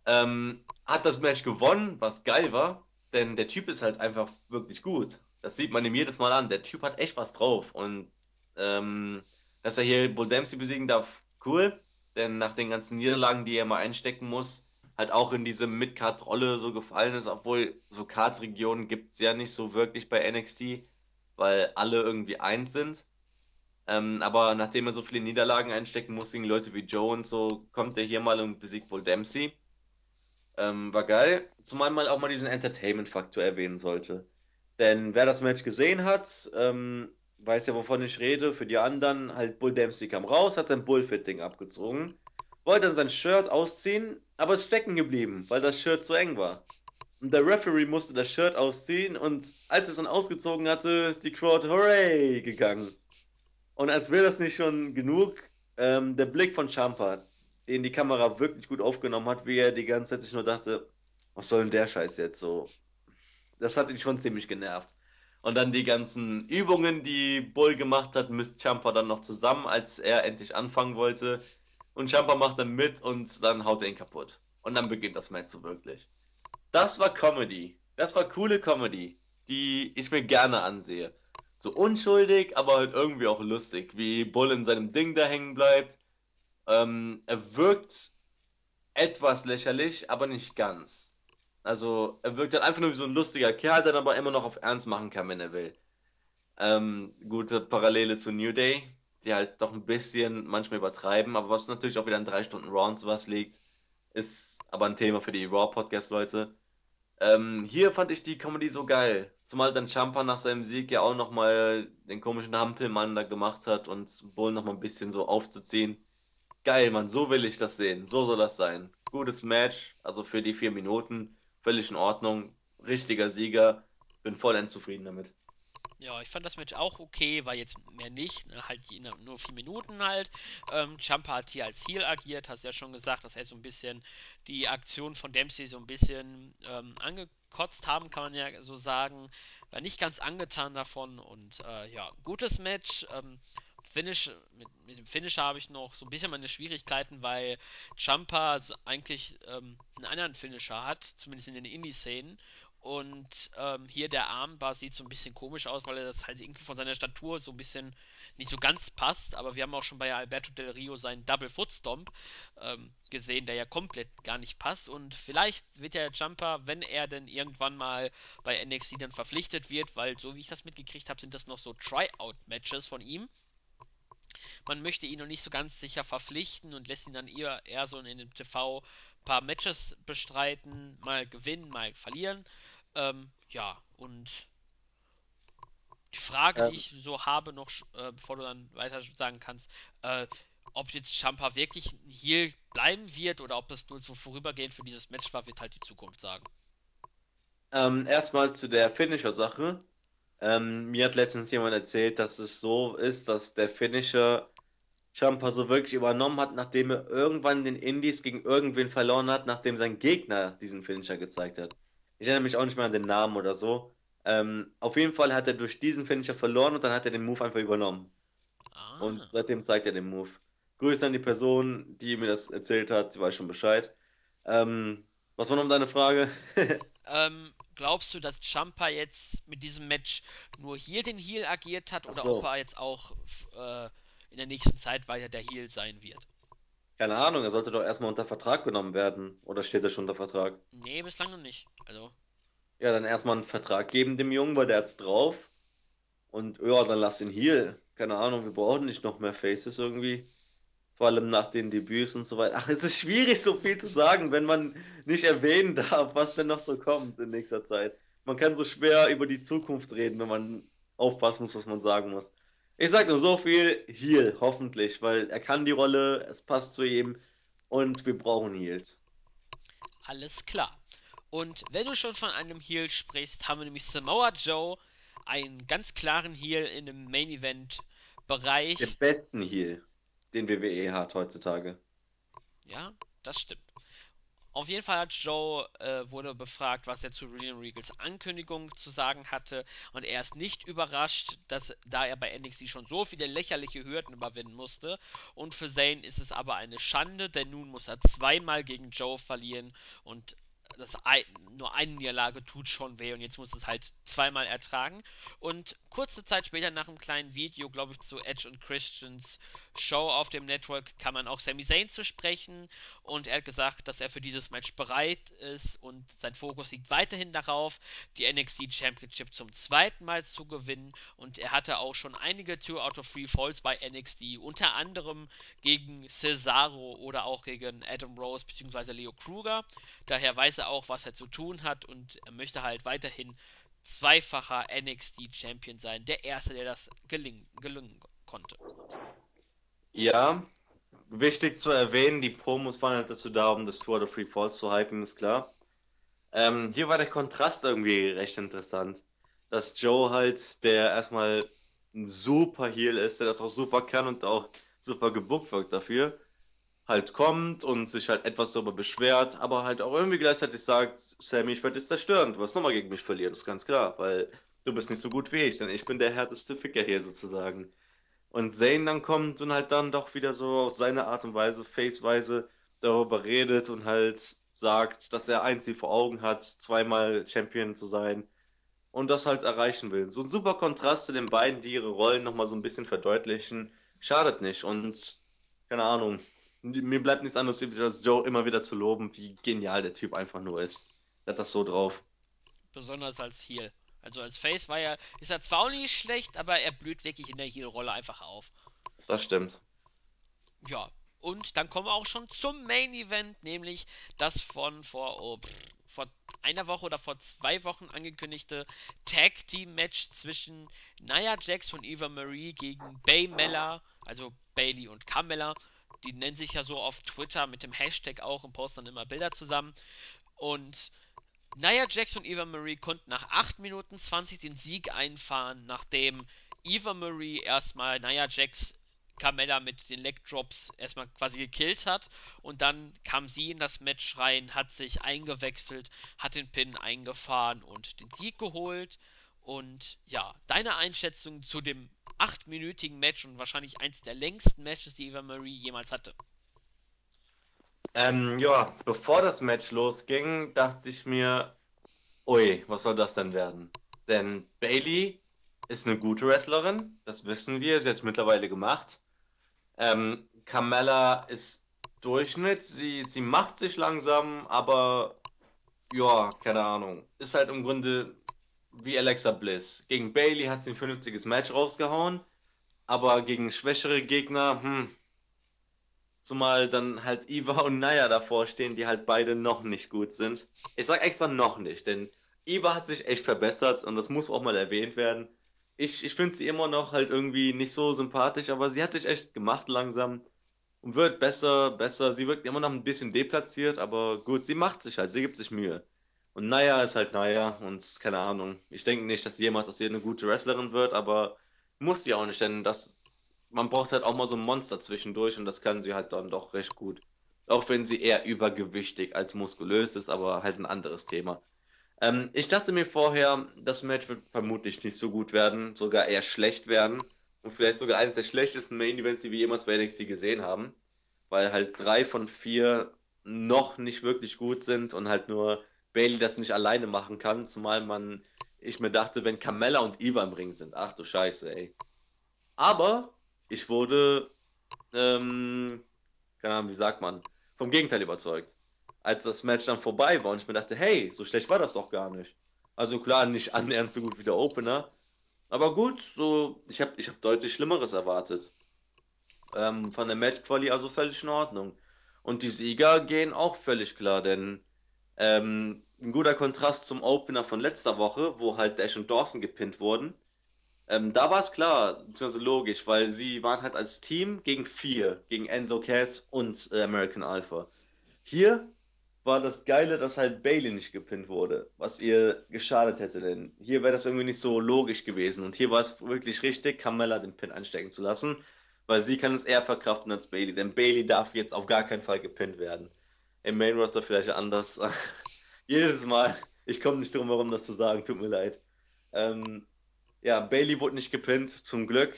Speaker 2: Ähm, hat das Match gewonnen, was geil war, denn der Typ ist halt einfach wirklich gut. Das sieht man ihm jedes Mal an. Der Typ hat echt was drauf. Und ähm, dass er hier Bull Dempsey besiegen darf, cool. Denn nach den ganzen Niederlagen, die er mal einstecken muss, halt auch in diese Mid-Card-Rolle so gefallen ist, obwohl so Card-Regionen gibt es ja nicht so wirklich bei NXT, weil alle irgendwie eins sind. Ähm, aber nachdem er so viele Niederlagen einstecken muss gegen Leute wie Joe und so, kommt er hier mal und besiegt Bull Dempsey. Ähm, war geil. Zumal man auch mal diesen Entertainment-Faktor erwähnen sollte. Denn wer das Match gesehen hat, ähm, weiß ja, wovon ich rede. Für die anderen, halt Bull Dempsey kam raus, hat sein Bullfit-Ding abgezogen, wollte dann sein Shirt ausziehen, aber ist stecken geblieben, weil das Shirt zu eng war. Und der Referee musste das Shirt ausziehen und als er es dann ausgezogen hatte, ist die Crowd Hooray gegangen. Und als wäre das nicht schon genug, ähm, der Blick von Champa, den die Kamera wirklich gut aufgenommen hat, wie er die ganze Zeit sich nur dachte, was soll denn der Scheiß jetzt so? Das hat ihn schon ziemlich genervt. Und dann die ganzen Übungen, die Bull gemacht hat, misst Champa dann noch zusammen, als er endlich anfangen wollte. Und Champa macht dann mit und dann haut er ihn kaputt. Und dann beginnt das Match so wirklich. Das war Comedy. Das war coole Comedy, die ich mir gerne ansehe. So unschuldig, aber halt irgendwie auch lustig, wie Bull in seinem Ding da hängen bleibt. Ähm, er wirkt etwas lächerlich, aber nicht ganz. Also er wirkt halt einfach nur wie so ein lustiger Kerl, der dann aber immer noch auf Ernst machen kann, wenn er will. Ähm, gute Parallele zu New Day, die halt doch ein bisschen manchmal übertreiben, aber was natürlich auch wieder an drei Stunden Raw und sowas liegt, ist aber ein Thema für die Raw-Podcast-Leute. Ähm, hier fand ich die Comedy so geil. Zumal dann Champa nach seinem Sieg ja auch nochmal den komischen Hampelmann da gemacht hat und Bull nochmal ein bisschen so aufzuziehen. Geil, Mann, so will ich das sehen. So soll das sein. Gutes Match, also für die vier Minuten, völlig in Ordnung. Richtiger Sieger. Bin vollends zufrieden damit.
Speaker 1: Ja, ich fand das Match auch okay, war jetzt mehr nicht, ne, halt nur vier Minuten halt. Ähm, Ciampa hat hier als Heel agiert, hast ja schon gesagt, dass er so ein bisschen die Aktion von Dempsey so ein bisschen ähm, angekotzt haben, kann man ja so sagen. War nicht ganz angetan davon und äh, ja, gutes Match. Ähm, Finish, mit, mit, dem Finisher habe ich noch so ein bisschen meine Schwierigkeiten, weil Champa eigentlich ähm, einen anderen Finisher hat, zumindest in den Indie-Szenen. Und ähm, hier der Armbar sieht so ein bisschen komisch aus, weil er das halt irgendwie von seiner Statur so ein bisschen nicht so ganz passt. Aber wir haben auch schon bei Alberto Del Rio seinen Double Foot Stomp ähm, gesehen, der ja komplett gar nicht passt. Und vielleicht wird der Jumper, wenn er denn irgendwann mal bei NXT dann verpflichtet wird, weil so wie ich das mitgekriegt habe, sind das noch so Tryout-Matches von ihm man möchte ihn noch nicht so ganz sicher verpflichten und lässt ihn dann eher, eher so in dem TV ein paar Matches bestreiten, mal gewinnen, mal verlieren. Ähm, ja, und die Frage, die
Speaker 2: Ähm,
Speaker 1: ich so habe, noch äh, bevor du dann weiter sagen kannst, äh, ob jetzt Champa wirklich hier bleiben wird oder ob das nur so vorübergehend für dieses Match war, wird halt die Zukunft sagen.
Speaker 2: ähm, erstmal zu der Finisher-Sache. Ähm, mir hat letztens jemand erzählt, dass es so ist, dass der Finisher Ciampa so wirklich übernommen hat, nachdem er irgendwann den Indies gegen irgendwen verloren hat, nachdem sein Gegner diesen Finisher gezeigt hat. Ich erinnere mich auch nicht mehr an den Namen oder so. Ähm, auf jeden Fall hat er durch diesen Finisher verloren und dann hat er den Move einfach übernommen. Und
Speaker 1: Ah.
Speaker 2: seitdem zeigt er den Move. Grüße an die Person, die mir das erzählt hat, sie weiß schon Bescheid. Ähm, was war noch deine Frage?
Speaker 1: Ähm, glaubst du, dass Champa jetzt mit diesem Match nur hier den Heel agiert hat oder ob er jetzt auch äh, in der nächsten Zeit weiter der Heel sein wird?
Speaker 2: Keine Ahnung, er sollte doch erstmal unter Vertrag genommen werden. Oder steht er schon unter Vertrag?
Speaker 1: Nee, bislang noch nicht. Also,
Speaker 2: Ja, dann erstmal einen Vertrag geben dem Jungen, weil der hat's drauf. Und ja, dann lass ihn hier. Keine Ahnung, wir brauchen nicht noch mehr Faces irgendwie. Vor allem nach den Debüts und so weiter. Ach, es ist schwierig, so viel zu sagen, wenn man nicht erwähnen darf, was denn noch so kommt in nächster Zeit. Man kann so schwer über die Zukunft reden, wenn man aufpassen muss, was man sagen muss. Ich sag nur so viel, Heal, hoffentlich, weil er kann die Rolle, es passt zu ihm und wir brauchen Heals.
Speaker 1: alles klar. Und wenn du schon von einem Heel sprichst, haben wir nämlich Samoa Joe, einen ganz klaren Heel in dem Main Event
Speaker 2: Den
Speaker 1: Bereich.
Speaker 2: besten Heal, den WWE hat heutzutage.
Speaker 1: Ja, das stimmt. Auf jeden Fall hat Joe äh, wurde befragt, was er zu William Regals Ankündigung zu sagen hatte. Und er ist nicht überrascht, dass da er bei NXT schon so viele lächerliche Hürden überwinden musste. Und für Zayn ist es aber eine Schande, denn nun muss er zweimal gegen Joe verlieren. Und das ein, nur eine Niederlage tut schon weh und jetzt muss es halt zweimal ertragen. Und kurze Zeit später nach einem kleinen Video, glaube ich, zu Edge und Christians Show auf dem Network, kam man auch Sami Zayn zu sprechen und er hat gesagt, dass er für dieses Match bereit ist und sein Fokus liegt weiterhin darauf, die NXT Championship zum zweiten Mal zu gewinnen und er hatte auch schon einige Two out of Three Falls bei NXT, unter anderem gegen Cesaro oder auch gegen Adam Rose bzw. Leo Kruger. Daher weiß er auch, was er zu tun hat und er möchte halt weiterhin zweifacher NXT Champion sein, der erste, der das gelingen, gelingen konnte.
Speaker 2: Ja, wichtig zu erwähnen, die Promos waren halt dazu da, um das Tour de Free Falls zu hypen, ist klar. Ähm, hier war der Kontrast irgendwie recht interessant. Dass Joe halt, der erstmal ein super Heel ist, der das auch super kann und auch super gebuckt wirkt dafür, halt kommt und sich halt etwas darüber beschwert, aber halt auch irgendwie gleichzeitig sagt, Sammy, ich werde dich zerstören, du wirst nochmal gegen mich verlieren, ist ganz klar, weil du bist nicht so gut wie ich, denn ich bin der härteste Ficker hier sozusagen. Und Zayn dann kommt und halt dann doch wieder so auf seine Art und Weise, Face-Weise darüber redet und halt sagt, dass er ein Ziel vor Augen hat, zweimal Champion zu sein. und das halt erreichen will. So ein super Kontrast zu den beiden, die ihre Rollen nochmal so ein bisschen verdeutlichen, schadet nicht. Und keine Ahnung, mir bleibt nichts anderes übrig, als Joe immer wieder zu loben, wie genial der Typ einfach nur ist. Er hat das so drauf.
Speaker 1: Besonders als Heel. Also als Face war er, ist er zwar auch nicht schlecht, aber er blüht wirklich in der Heel-Rolle einfach auf.
Speaker 2: Das stimmt.
Speaker 1: Ja, und dann kommen wir auch schon zum Main Event, nämlich das von vor, oh, vor einer Woche oder vor zwei Wochen angekündigte Tag Team Match zwischen Nia Jax und Eva Marie gegen Bay Mella, also Bailey und Carmella. Die nennen sich ja so auf Twitter mit dem Hashtag auch und posten dann immer Bilder zusammen. Und Nia Jax und Eva Marie konnten nach 8 Minuten 20 den Sieg einfahren, nachdem Eva Marie erstmal Nia Jax Carmella mit den Leg Drops erstmal quasi gekillt hat und dann kam sie in das Match rein, hat sich eingewechselt, hat den Pin eingefahren und den Sieg geholt. Und ja, deine Einschätzung zu dem achtminütigen Match und wahrscheinlich eins der längsten Matches, die Eva Marie jemals hatte.
Speaker 2: Ähm, ja, bevor das Match losging, dachte ich mir, ui, was soll das denn werden? Denn Bailey ist eine gute Wrestlerin, das wissen wir, sie hat es mittlerweile gemacht. Ähm, Carmella ist Durchschnitt, sie, sie macht sich langsam, aber ja, keine Ahnung. Ist halt im Grunde wie Alexa Bliss. Gegen Bailey hat sie ein vernünftiges Match rausgehauen, aber gegen schwächere Gegner, hm, Zumal dann halt Iva und Naya davor stehen, die halt beide noch nicht gut sind. Ich sag extra noch nicht, denn Iva hat sich echt verbessert und das muss auch mal erwähnt werden. Ich, ich finde sie immer noch halt irgendwie nicht so sympathisch, aber sie hat sich echt gemacht langsam und wird besser, besser. Sie wirkt immer noch ein bisschen deplatziert, aber gut, sie macht sich halt, sie gibt sich Mühe. Und Naya ist halt Naya und keine Ahnung. Ich denke nicht, dass jemals aus ihr eine gute Wrestlerin wird, aber muss sie auch nicht, denn das man braucht halt auch mal so ein Monster zwischendurch und das kann sie halt dann doch recht gut. Auch wenn sie eher übergewichtig als muskulös ist, aber halt ein anderes Thema. Ähm, ich dachte mir vorher, das Match wird vermutlich nicht so gut werden, sogar eher schlecht werden. Und vielleicht sogar eines der schlechtesten Main Events, die wir jemals bei NXT gesehen haben. Weil halt drei von vier noch nicht wirklich gut sind und halt nur Bailey das nicht alleine machen kann. Zumal man, ich mir dachte, wenn Carmella und Eva im Ring sind, ach du Scheiße, ey. Aber ich wurde, ähm, keine Ahnung, wie sagt man, vom Gegenteil überzeugt. Als das Match dann vorbei war und ich mir dachte, hey, so schlecht war das doch gar nicht. Also klar, nicht annähernd so gut wie der Opener. Aber gut, so, ich habe ich hab deutlich Schlimmeres erwartet. Ähm, von der Match-Quali also völlig in Ordnung. Und die Sieger gehen auch völlig klar, denn ähm, ein guter Kontrast zum Opener von letzter Woche, wo halt Dash und Dawson gepinnt wurden. Ähm, da war es klar, beziehungsweise logisch, weil sie waren halt als Team gegen vier, gegen Enzo Cass und äh, American Alpha. Hier war das Geile, dass halt Bailey nicht gepinnt wurde, was ihr geschadet hätte, denn hier wäre das irgendwie nicht so logisch gewesen. Und hier war es wirklich richtig, Carmella den Pin anstecken zu lassen, weil sie kann es eher verkraften als Bailey, denn Bailey darf jetzt auf gar keinen Fall gepinnt werden. Im Main Roster vielleicht anders. Jedes Mal, ich komme nicht drum herum, das zu sagen, tut mir leid. Ähm, ja, Bailey wurde nicht gepinnt, zum Glück.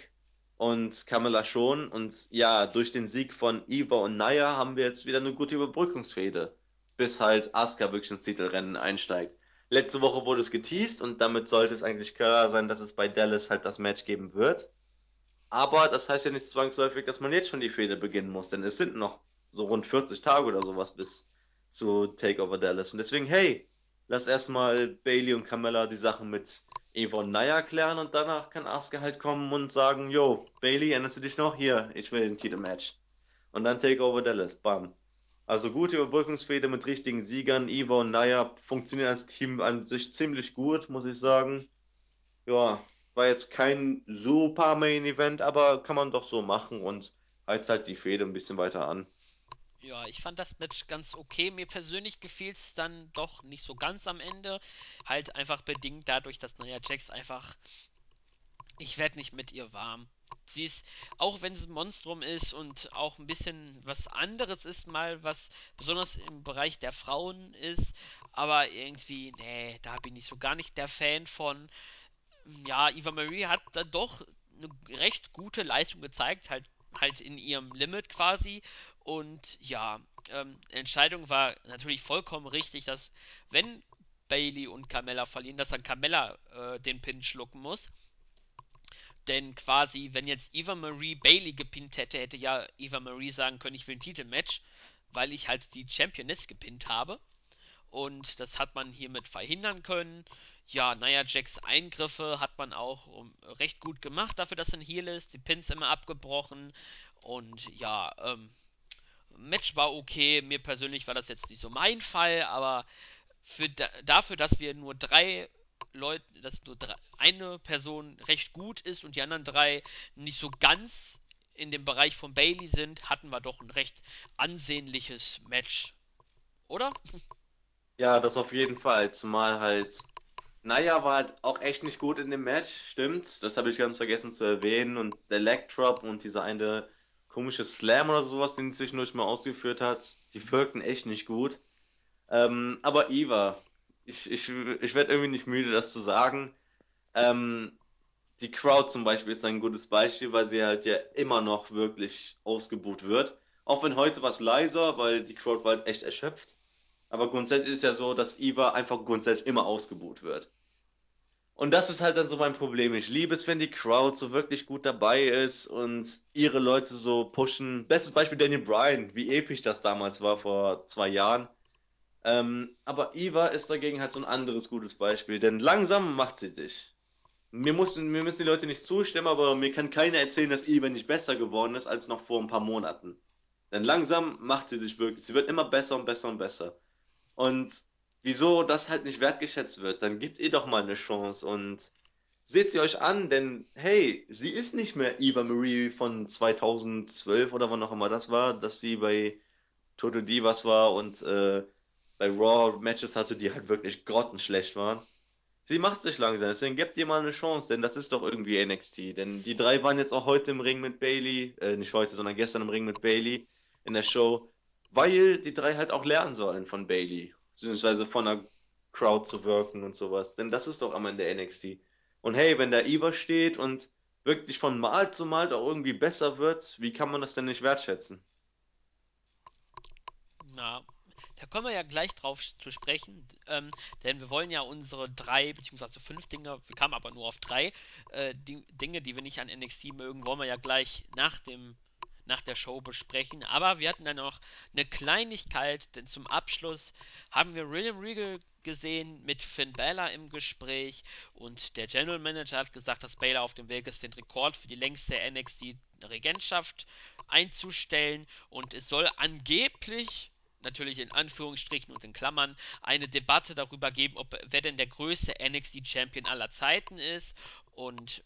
Speaker 2: Und Carmella schon. Und ja, durch den Sieg von Eva und Naya haben wir jetzt wieder eine gute Überbrückungsfehde. Bis halt Asuka wirklich ins Titelrennen einsteigt. Letzte Woche wurde es geteased und damit sollte es eigentlich klar sein, dass es bei Dallas halt das Match geben wird. Aber das heißt ja nicht zwangsläufig, dass man jetzt schon die Fehde beginnen muss, denn es sind noch so rund 40 Tage oder sowas bis zu Takeover Dallas. Und deswegen, hey, lass erstmal Bailey und Carmella die Sachen mit Eva Naya klären und danach kann Asuka halt kommen und sagen, yo, Bailey, erinnerst du dich noch? Hier, ich will ein Titelmatch. Und dann Takeover Dallas, bam. Also gute Überbrückungsfehde mit richtigen Siegern. Eva und Naya funktionieren als Team an sich ziemlich gut, muss ich sagen. Ja, war jetzt kein super Main Event, aber kann man doch so machen und heizt halt die Fehde ein bisschen weiter an.
Speaker 1: Ja, ich fand das Match ganz okay. Mir persönlich gefiel es dann doch nicht so ganz am Ende. Halt einfach bedingt dadurch, dass Nia Jax einfach Ich werde nicht mit ihr warm. Sie ist, auch wenn es ein Monstrum ist und auch ein bisschen was anderes ist, mal was besonders im Bereich der Frauen ist, aber irgendwie, nee, da bin ich so gar nicht der Fan von. Ja, Eva Marie hat da doch eine recht gute Leistung gezeigt, halt, halt in ihrem Limit quasi. Und ja, ähm, Entscheidung war natürlich vollkommen richtig, dass wenn Bailey und Carmella verlieren, dass dann Carmella äh, den Pin schlucken muss. Denn quasi, wenn jetzt Eva Marie Bailey gepinnt hätte, hätte ja Eva Marie sagen können, ich will ein Titelmatch, weil ich halt die Championess gepinnt habe. Und das hat man hiermit verhindern können. Ja, Nia Jax Eingriffe hat man auch um, recht gut gemacht, dafür, dass er ein Heal ist. Die Pins immer abgebrochen. Und ja, ähm, Match war okay. Mir persönlich war das jetzt nicht so mein Fall, aber für da, dafür, dass wir nur drei Leute, dass nur drei, eine Person recht gut ist und die anderen drei nicht so ganz in dem Bereich von Bailey sind, hatten wir doch ein recht ansehnliches Match. Oder?
Speaker 2: Ja, das auf jeden Fall. Zumal halt, Naya war halt auch echt nicht gut in dem Match, stimmt. Das habe ich ganz vergessen zu erwähnen. Und der Leg Drop und dieser eine komische Slam oder sowas, den zwischendurch mal ausgeführt hat, die wirkten echt nicht gut. Ähm, aber Eva, ich, ich, ich werde irgendwie nicht müde, das zu sagen. Ähm, die Crowd zum Beispiel ist ein gutes Beispiel, weil sie halt ja immer noch wirklich ausgebuht wird. Auch wenn heute was leiser, weil die Crowd war halt echt erschöpft. Aber grundsätzlich ist ja so, dass Eva einfach grundsätzlich immer ausgebuht wird. Und das ist halt dann so mein Problem. Ich liebe es, wenn die Crowd so wirklich gut dabei ist und ihre Leute so pushen. Bestes Beispiel Daniel Bryan, wie episch das damals war vor zwei Jahren. Ähm, aber Eva ist dagegen halt so ein anderes gutes Beispiel, denn langsam macht sie sich. Mir, muss, mir müssen die Leute nicht zustimmen, aber mir kann keiner erzählen, dass Eva nicht besser geworden ist als noch vor ein paar Monaten. Denn langsam macht sie sich wirklich. Sie wird immer besser und besser und besser. Und wieso das halt nicht wertgeschätzt wird, dann gebt ihr doch mal eine Chance und seht sie euch an, denn hey, sie ist nicht mehr Eva Marie von 2012 oder wann auch immer das war, dass sie bei Total Divas war und äh, bei Raw Matches hatte, die halt wirklich grottenschlecht waren. Sie macht sich langsam, deswegen gebt ihr mal eine Chance, denn das ist doch irgendwie NXT. Denn die drei waren jetzt auch heute im Ring mit Bailey, äh, nicht heute, sondern gestern im Ring mit Bailey in der Show, weil die drei halt auch lernen sollen von Bailey, beziehungsweise von der Crowd zu wirken und sowas. Denn das ist doch am Ende NXT. Und hey, wenn da Eva steht und wirklich von Mal zu Mal auch irgendwie besser wird, wie kann man das denn nicht wertschätzen?
Speaker 1: Na, da kommen wir ja gleich drauf zu sprechen, ähm, denn wir wollen ja unsere drei beziehungsweise fünf Dinge, wir kamen aber nur auf drei äh, die, Dinge, die wir nicht an NXT mögen, wollen wir ja gleich nach dem nach der Show besprechen. Aber wir hatten dann noch eine Kleinigkeit, denn zum Abschluss haben wir William Regal gesehen mit Finn Balor im Gespräch und der General Manager hat gesagt, dass Balor auf dem Weg ist, den Rekord für die längste NXT-Regentschaft einzustellen und es soll angeblich natürlich in Anführungsstrichen und in Klammern, eine Debatte darüber geben, ob wer denn der größte NXT-Champion aller Zeiten ist. Und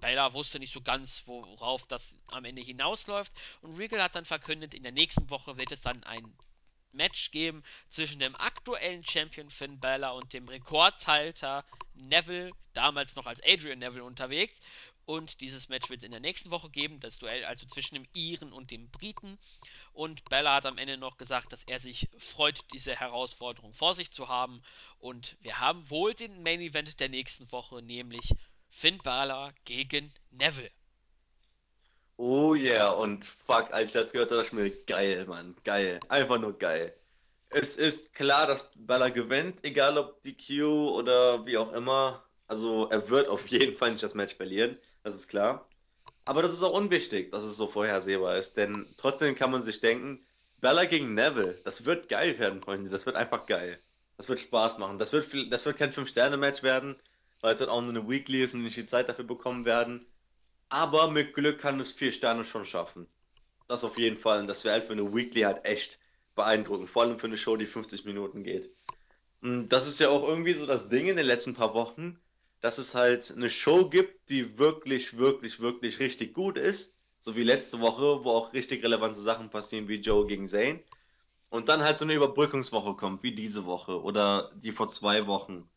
Speaker 1: Baylor wusste nicht so ganz, worauf das am Ende hinausläuft. Und Regal hat dann verkündet, in der nächsten Woche wird es dann ein Match geben zwischen dem aktuellen Champion Finn Balor und dem Rekordhalter Neville, damals noch als Adrian Neville unterwegs. Und dieses Match wird es in der nächsten Woche geben, das Duell also zwischen dem Iren und dem Briten. Und Bella hat am Ende noch gesagt, dass er sich freut, diese Herausforderung vor sich zu haben. Und wir haben wohl den Main Event der nächsten Woche, nämlich Finn Balor gegen Neville.
Speaker 2: Oh yeah, und fuck, als ich das gehört habe, ich mir, geil, Mann, geil, einfach nur geil. Es ist klar, dass Balor gewinnt, egal ob DQ oder wie auch immer. Also er wird auf jeden Fall nicht das Match verlieren, das ist klar. Aber das ist auch unwichtig, dass es so vorhersehbar ist, denn trotzdem kann man sich denken, Balor gegen Neville, das wird geil werden, Freunde, das wird einfach geil. Das wird Spaß machen. Das wird, das wird kein Fünf-Sterne-Match werden, weil es halt auch nur eine Weekly ist und nicht die Zeit dafür bekommen werden. Aber mit Glück kann es vier Sterne schon schaffen. Das auf jeden Fall. Und das wäre halt für eine Weekly halt echt beeindruckend. Vor allem für eine Show, die 50 Minuten geht. Und das ist ja auch irgendwie so das Ding in den letzten paar Wochen, dass es halt eine Show gibt, die wirklich, wirklich, wirklich richtig gut ist. So wie letzte Woche, wo auch richtig relevante Sachen passieren, wie Joe gegen Zayn. Und dann halt so eine Überbrückungswoche kommt, wie diese Woche oder die vor zwei Wochen.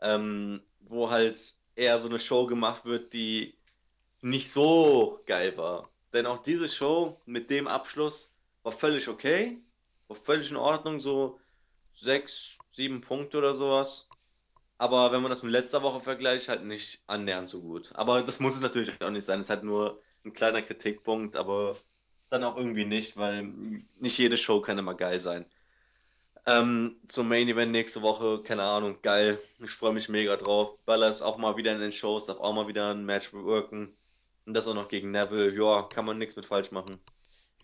Speaker 2: Ähm, wo halt eher so eine Show gemacht wird, die nicht so geil war. Denn auch diese Show mit dem Abschluss war völlig okay, war völlig in Ordnung, so sechs, sieben Punkte oder sowas. Aber wenn man das mit letzter Woche vergleicht, halt nicht annähernd so gut. Aber das muss es natürlich auch nicht sein. Es ist halt nur ein kleiner Kritikpunkt, aber dann auch irgendwie nicht, weil nicht jede Show kann immer geil sein. Ähm, zum Main Event nächste Woche, keine Ahnung, geil. Ich freue mich mega drauf. Bella ist auch mal wieder in den Shows, darf auch mal wieder ein Match bewirken. Und das auch noch gegen Neville. Ja, kann man nichts mit falsch machen.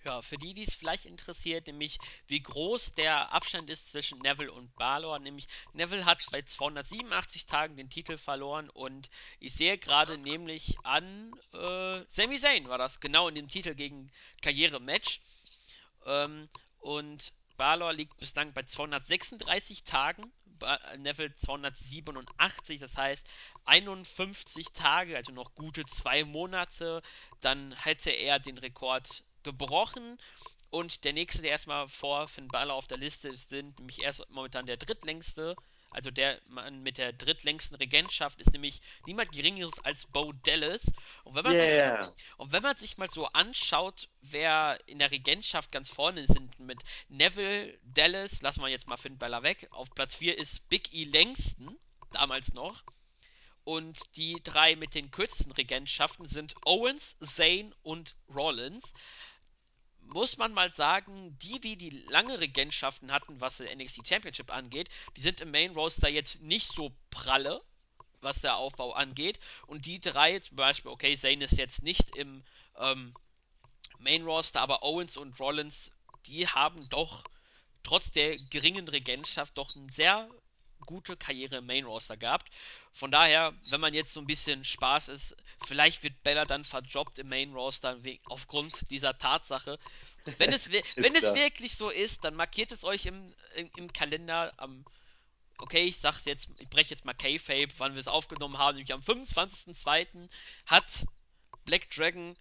Speaker 1: Ja, für die, die es vielleicht interessiert, nämlich wie groß der Abstand ist zwischen Neville und Balor, nämlich Neville hat bei 287 Tagen den Titel verloren und ich sehe gerade nämlich an äh, Sami Zayn war das, genau in dem Titel gegen Karriere-Match. Ähm, und Balor liegt bislang bei 236 Tagen, Neville 287, das heißt 51 Tage, also noch gute zwei Monate, dann hätte er den Rekord gebrochen. Und der nächste, der erstmal vor Finn Balor auf der Liste ist, sind nämlich erst momentan der drittlängste, also der Mann mit der drittlängsten Regentschaft ist nämlich niemand geringeres als Bo Dallas. Und wenn man sich
Speaker 2: Yeah.
Speaker 1: und wenn man sich mal so anschaut, wer in der Regentschaft ganz vorne sind, mit Neville, Dallas, lassen wir jetzt mal Finn Balor weg. Auf Platz 4 ist Big E Langston, damals noch. Und die drei mit den kürzesten Regentschaften sind Owens, Zayn und Rollins. Muss man mal sagen, die, die die lange Regentschaften hatten, was der NXT Championship angeht, die sind im Main Roster jetzt nicht so pralle, was der Aufbau angeht. Und die drei, zum Beispiel, okay, Zayn ist jetzt nicht im ähm, Main Roster, aber Owens und Rollins, die haben doch trotz der geringen Regentschaft doch eine sehr gute Karriere im Main Roster gehabt. Von daher, wenn man jetzt so ein bisschen Spaß ist, vielleicht wird Bella dann verjobbt im Main Roster aufgrund dieser Tatsache. Wenn es, wenn es
Speaker 2: klar.
Speaker 1: wirklich so ist, dann markiert es euch im, im, im Kalender am okay, ich sag's jetzt, ich breche jetzt mal K-Fape, wann wir es aufgenommen haben, nämlich am 25.02. hat Black Dragon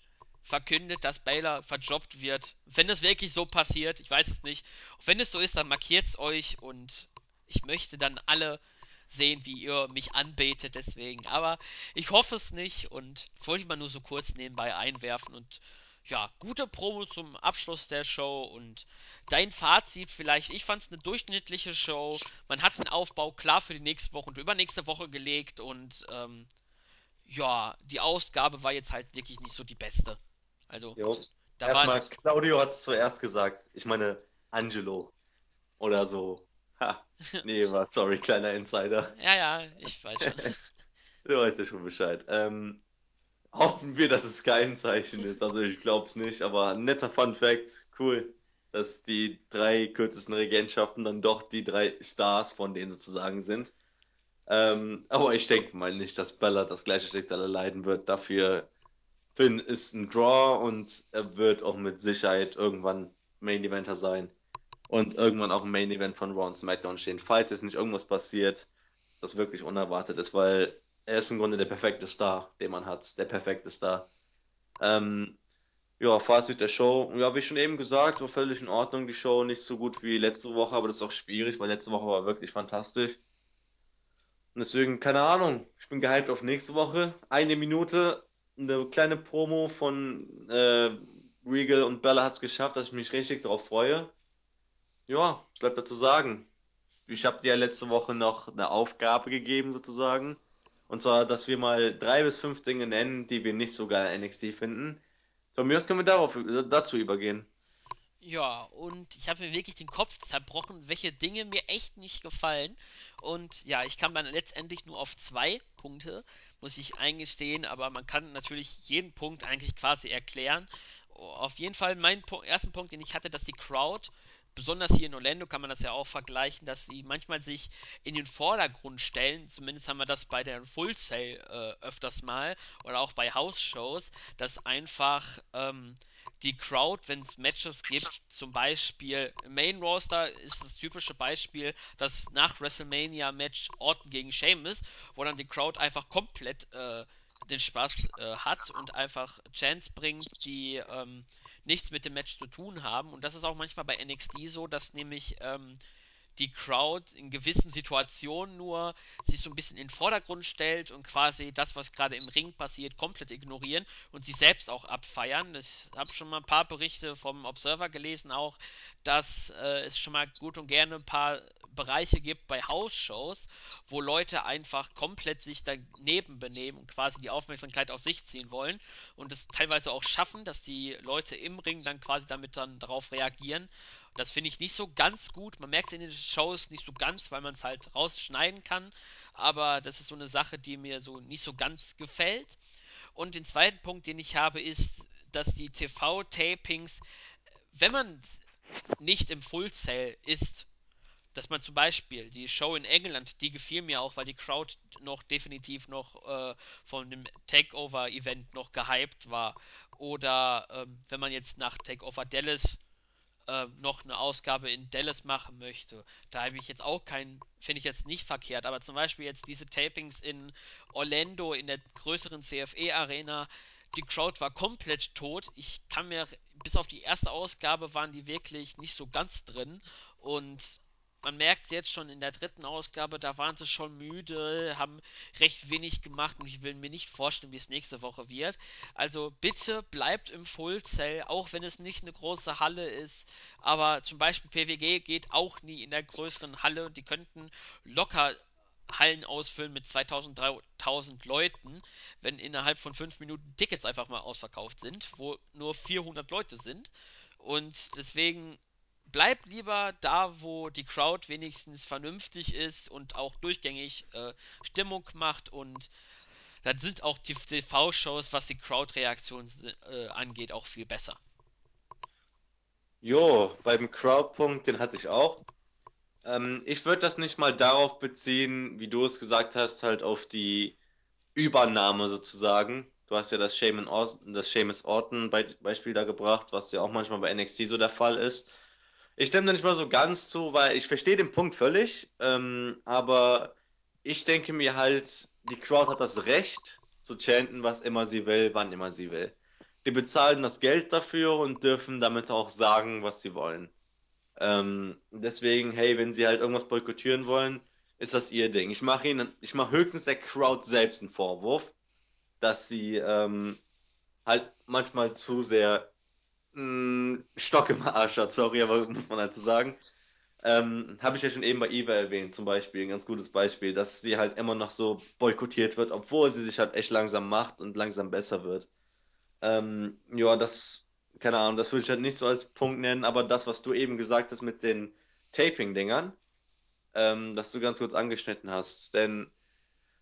Speaker 1: verkündet, dass Baylor verjobbt wird. Wenn das wirklich so passiert, ich weiß es nicht. wenn es so ist, dann markiert's euch und ich möchte dann alle sehen, wie ihr mich anbetet deswegen. Aber ich hoffe es nicht und das wollte ich mal nur so kurz nebenbei einwerfen und ja, gute Promo zum Abschluss der Show und dein Fazit vielleicht. Ich fand es eine durchschnittliche Show. Man hat den Aufbau klar für die nächste Woche und übernächste Woche gelegt und ähm, ja, die Ausgabe war jetzt halt wirklich nicht so die beste. Also,
Speaker 2: Jo.
Speaker 1: da.
Speaker 2: Erstmal, Claudio hat es zuerst gesagt. Ich meine, Angelo oder so. Ha. Nee, war sorry, kleiner Insider.
Speaker 1: Ja, ja, ich weiß schon.
Speaker 2: Du weißt ja schon Bescheid. Ähm, hoffen wir, dass es kein Zeichen ist. Also ich glaube es nicht, aber ein netter Fun Fact. Cool, dass die drei kürzesten Regentschaften dann doch die drei Stars von denen sozusagen sind. Ähm, aber ich denke mal nicht, dass Bella das gleiche Schicksal erleiden wird. Dafür Finn ist ein Draw und er wird auch mit Sicherheit irgendwann Main Eventer sein und irgendwann auch im Main Event von Raw und SmackDown stehen, falls jetzt nicht irgendwas passiert, das wirklich unerwartet ist, weil er ist im Grunde der perfekte Star, den man hat, der perfekte Star. Ähm, ja, Fazit der Show, ja, wie schon eben gesagt, war völlig in Ordnung, die Show, nicht so gut wie letzte Woche, aber das ist auch schwierig, weil letzte Woche war wirklich fantastisch. Und deswegen, keine Ahnung, ich bin gehypt auf nächste Woche. Eine Minute, eine kleine Promo von äh, Regal und Bella hat es geschafft, dass ich mich richtig darauf freue. Ja, was bleibt dazu sagen? Ich habe dir ja letzte Woche noch eine Aufgabe gegeben, sozusagen. Und zwar, dass wir mal drei bis fünf Dinge nennen, die wir nicht so geil an NXT finden. Von mir aus können wir darauf, dazu übergehen.
Speaker 1: Ja, und ich habe mir wirklich den Kopf zerbrochen, welche Dinge mir echt nicht gefallen. Und ja, ich kam dann letztendlich nur auf zwei Punkte, muss ich eingestehen, aber man kann natürlich jeden Punkt eigentlich quasi erklären. Auf jeden Fall mein Pu ersten Punkt, den ich hatte, dass die Crowd, besonders hier in Orlando kann man das ja auch vergleichen, dass sie manchmal sich in den Vordergrund stellen. Zumindest haben wir das bei der Full Sail äh, öfters mal oder auch bei House-Shows, dass einfach ähm, die Crowd, wenn es Matches gibt, zum Beispiel Main Roster ist das typische Beispiel das nach WrestleMania Match Orton gegen Sheamus, wo dann die Crowd einfach komplett äh, den Spaß äh, hat und einfach Chants bringt, die ähm, nichts mit dem Match zu tun haben. Und das ist auch manchmal bei NXT so, dass nämlich ähm, die Crowd in gewissen Situationen nur sich so ein bisschen in den Vordergrund stellt und quasi das, was gerade im Ring passiert, komplett ignorieren und sich selbst auch abfeiern. Ich habe schon mal ein paar Berichte vom Observer gelesen, auch, dass äh, es schon mal gut und gerne ein paar Bereiche gibt bei House-Shows, wo Leute einfach komplett sich daneben benehmen und quasi die Aufmerksamkeit auf sich ziehen wollen und es teilweise auch schaffen, dass die Leute im Ring dann quasi damit dann darauf reagieren Das finde ich nicht so ganz gut. Man merkt es in den Shows nicht so ganz, weil man es halt rausschneiden kann. Aber das ist so eine Sache, die mir so nicht so ganz gefällt. Und den zweiten Punkt, den ich habe, ist, dass die TV-Tapings, wenn man nicht im Full Cell ist, dass man zum Beispiel die Show in England, die gefiel mir auch, weil die Crowd noch definitiv noch äh, von dem Takeover-Event noch gehypt war. Oder ähm, wenn man jetzt nach Takeover Dallas äh, noch eine Ausgabe in Dallas machen möchte, da habe ich jetzt auch keinen, finde ich jetzt nicht verkehrt. Aber zum Beispiel jetzt diese Tapings in Orlando in der größeren CFE-Arena, die Crowd war komplett tot. Ich kann mir, bis auf die erste Ausgabe waren die wirklich nicht so ganz drin. Und man merkt es jetzt schon in der dritten Ausgabe, da waren sie schon müde, haben recht wenig gemacht und ich will mir nicht vorstellen, wie es nächste Woche wird. Also bitte bleibt im Full Cell, auch wenn es nicht eine große Halle ist. Aber zum Beispiel PWG geht auch nie in der größeren Halle und die könnten locker Hallen ausfüllen mit 2000, 3000 Leuten, wenn innerhalb von 5 Minuten Tickets einfach mal ausverkauft sind, wo nur 400 Leute sind. Und deswegen bleibt lieber da, wo die Crowd wenigstens vernünftig ist und auch durchgängig äh, Stimmung macht und dann sind auch die TV-Shows, was die Crowd-Reaktion äh, angeht, auch viel besser.
Speaker 2: Jo, beim Crowd-Punkt, den hatte ich auch. Ähm, ich würde das nicht mal darauf beziehen, wie du es gesagt hast, halt auf die Übernahme sozusagen. Du hast ja das Seamus Orton, das Seamus Orton Beispiel da gebracht, was ja auch manchmal bei NXT so der Fall ist. Ich stimme da nicht mal so ganz zu, weil ich verstehe den Punkt völlig, ähm, aber ich denke mir halt, die Crowd hat das Recht zu chanten, was immer sie will, wann immer sie will. Die bezahlen das Geld dafür und dürfen damit auch sagen, was sie wollen. Ähm, deswegen, hey, wenn sie halt irgendwas boykottieren wollen, ist das ihr Ding. Ich mache ihnen, ich mache höchstens der Crowd selbst einen Vorwurf, dass sie ähm, halt manchmal zu sehr mh, Stock im Arsch hat, sorry, aber muss man halt so sagen. Ähm, Habe ich ja schon eben bei Eva erwähnt, zum Beispiel, ein ganz gutes Beispiel, dass sie halt immer noch so boykottiert wird, obwohl sie sich halt echt langsam macht und langsam besser wird. Ähm, ja, das, keine Ahnung, das würde ich halt nicht so als Punkt nennen, aber das, was du eben gesagt hast mit den Taping-Dingern, ähm, das du ganz kurz angeschnitten hast, denn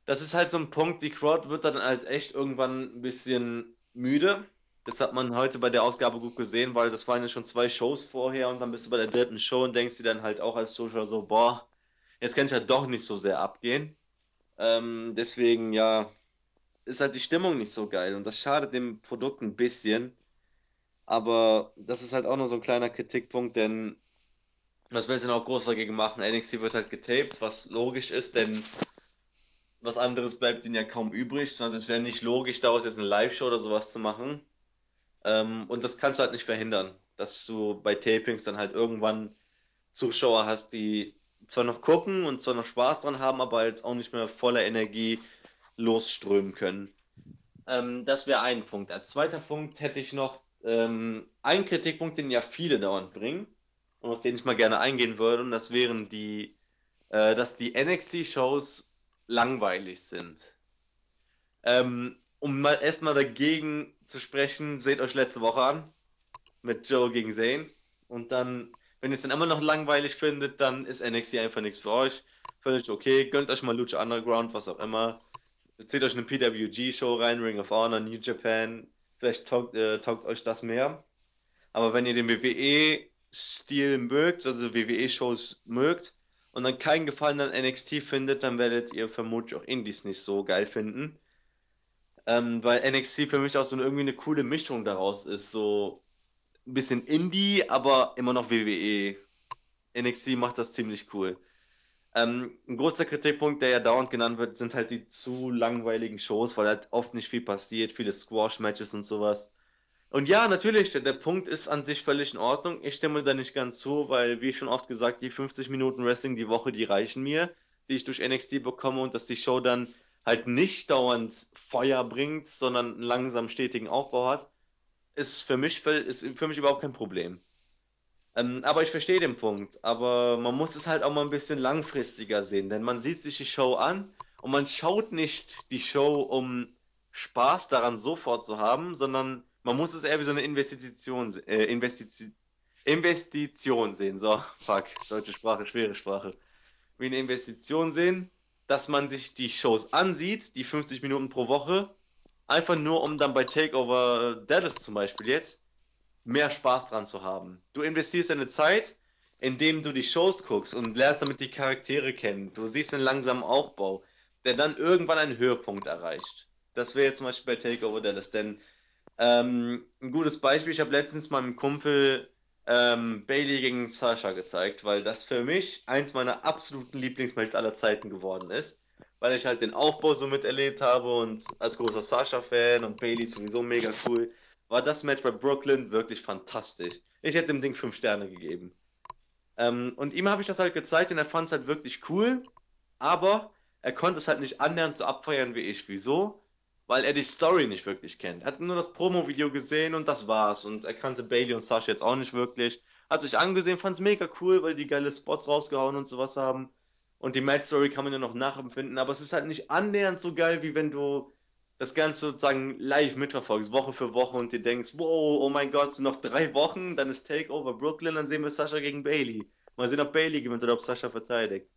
Speaker 2: das ist halt so ein Punkt, die Crowd wird dann halt echt irgendwann ein bisschen müde das hat man heute bei der Ausgabe gut gesehen, weil das waren ja schon zwei Shows vorher und dann bist du bei der dritten Show und denkst dir dann halt auch als Zuschauer so, boah, jetzt kann ich halt doch nicht so sehr abgehen. Ähm, deswegen, ja, ist halt die Stimmung nicht so geil und das schadet dem Produkt ein bisschen. Aber das ist halt auch nur so ein kleiner Kritikpunkt, denn was willst du denn auch groß dagegen machen? NXT wird halt getaped, was logisch ist, denn was anderes bleibt ihnen ja kaum übrig. Sonst es wäre nicht logisch, daraus jetzt eine Live-Show oder sowas zu machen. Ähm, und das kannst du halt nicht verhindern, dass du bei Tapings dann halt irgendwann Zuschauer hast, die zwar noch gucken und zwar noch Spaß dran haben, aber jetzt auch nicht mehr voller Energie losströmen können. Ähm, das wäre ein Punkt. Als zweiter Punkt hätte ich noch ähm, einen Kritikpunkt, den ja viele dauernd bringen und auf den ich mal gerne eingehen würde, und das wären die, äh, dass die NXT-Shows langweilig sind. Ähm, um mal erstmal dagegen zu sprechen, seht euch letzte Woche an mit Joe gegen Zane. Und dann, wenn ihr es dann immer noch langweilig findet, dann ist NXT einfach nichts für euch. Völlig okay. Gönnt euch mal Lucha Underground, was auch immer. Zieht euch eine PWG-Show rein, Ring of Honor, New Japan. Vielleicht taugt, äh, taugt euch das mehr. Aber wenn ihr den WWE-Stil mögt, also WWE-Shows mögt, und dann keinen Gefallen an NXT findet, dann werdet ihr vermutlich auch Indies nicht so geil finden. Ähm, weil NXT für mich auch so eine, irgendwie eine coole Mischung daraus ist. So ein bisschen Indie, aber immer noch WWE. NXT macht das ziemlich cool. Ähm, ein großer Kritikpunkt, der ja dauernd genannt wird, sind halt die zu langweiligen Shows, weil halt oft nicht viel passiert, viele Squash-Matches und sowas. Und ja, natürlich, der, der Punkt ist an sich völlig in Ordnung. Ich stimme da nicht ganz zu, weil, wie schon oft gesagt, die 50 Minuten Wrestling die Woche, die reichen mir, die ich durch NXT bekomme und dass die Show dann halt nicht dauernd Feuer bringt, sondern einen langsam stetigen Aufbau hat, ist für mich, ist für mich überhaupt kein Problem. Ähm, aber ich verstehe den Punkt. Aber man muss es halt auch mal ein bisschen langfristiger sehen, denn man sieht sich die Show an und man schaut nicht die Show, um Spaß daran sofort zu haben, sondern man muss es eher wie so eine Investition, äh, Investition, Investition sehen. So, fuck, deutsche Sprache, schwere Sprache. Wie eine Investition sehen, dass man sich die Shows ansieht, die 50 Minuten pro Woche, einfach nur um dann bei Takeover Dallas zum Beispiel jetzt mehr Spaß dran zu haben. Du investierst deine Zeit, indem du die Shows guckst und lernst damit die Charaktere kennen. Du siehst einen langsamen Aufbau, der dann irgendwann einen Höhepunkt erreicht. Das wäre jetzt zum Beispiel bei Takeover Dallas, denn ähm, ein gutes Beispiel, ich habe letztens meinem Kumpel ähm, Bailey gegen Sasha gezeigt, weil das für mich eins meiner absoluten Lieblingsmatches aller Zeiten geworden ist. Weil ich halt den Aufbau so miterlebt habe und als großer Sasha-Fan und Bailey sowieso mega cool, war das Match bei Brooklyn wirklich fantastisch. Ich hätte dem Ding 5 Sterne gegeben. Ähm, und ihm habe ich das halt gezeigt und er fand es halt wirklich cool, aber er konnte es halt nicht annähernd so abfeiern wie ich. Wieso? Weil er die Story nicht wirklich kennt. Er hat nur das Promo-Video gesehen und das war's. Und er kannte Bailey und Sasha jetzt auch nicht wirklich. Hat sich angesehen, fand es mega cool, weil die geile Spots rausgehauen und sowas haben. Und die Match-Story kann man ja noch nachempfinden, aber es ist halt nicht annähernd so geil, wie wenn du das Ganze sozusagen live mitverfolgst, Woche für Woche und dir denkst, wow, oh mein Gott, noch drei Wochen, dann ist Takeover Brooklyn, dann sehen wir Sascha gegen Bailey. Mal sehen, ob Bailey gewinnt oder ob Sascha verteidigt.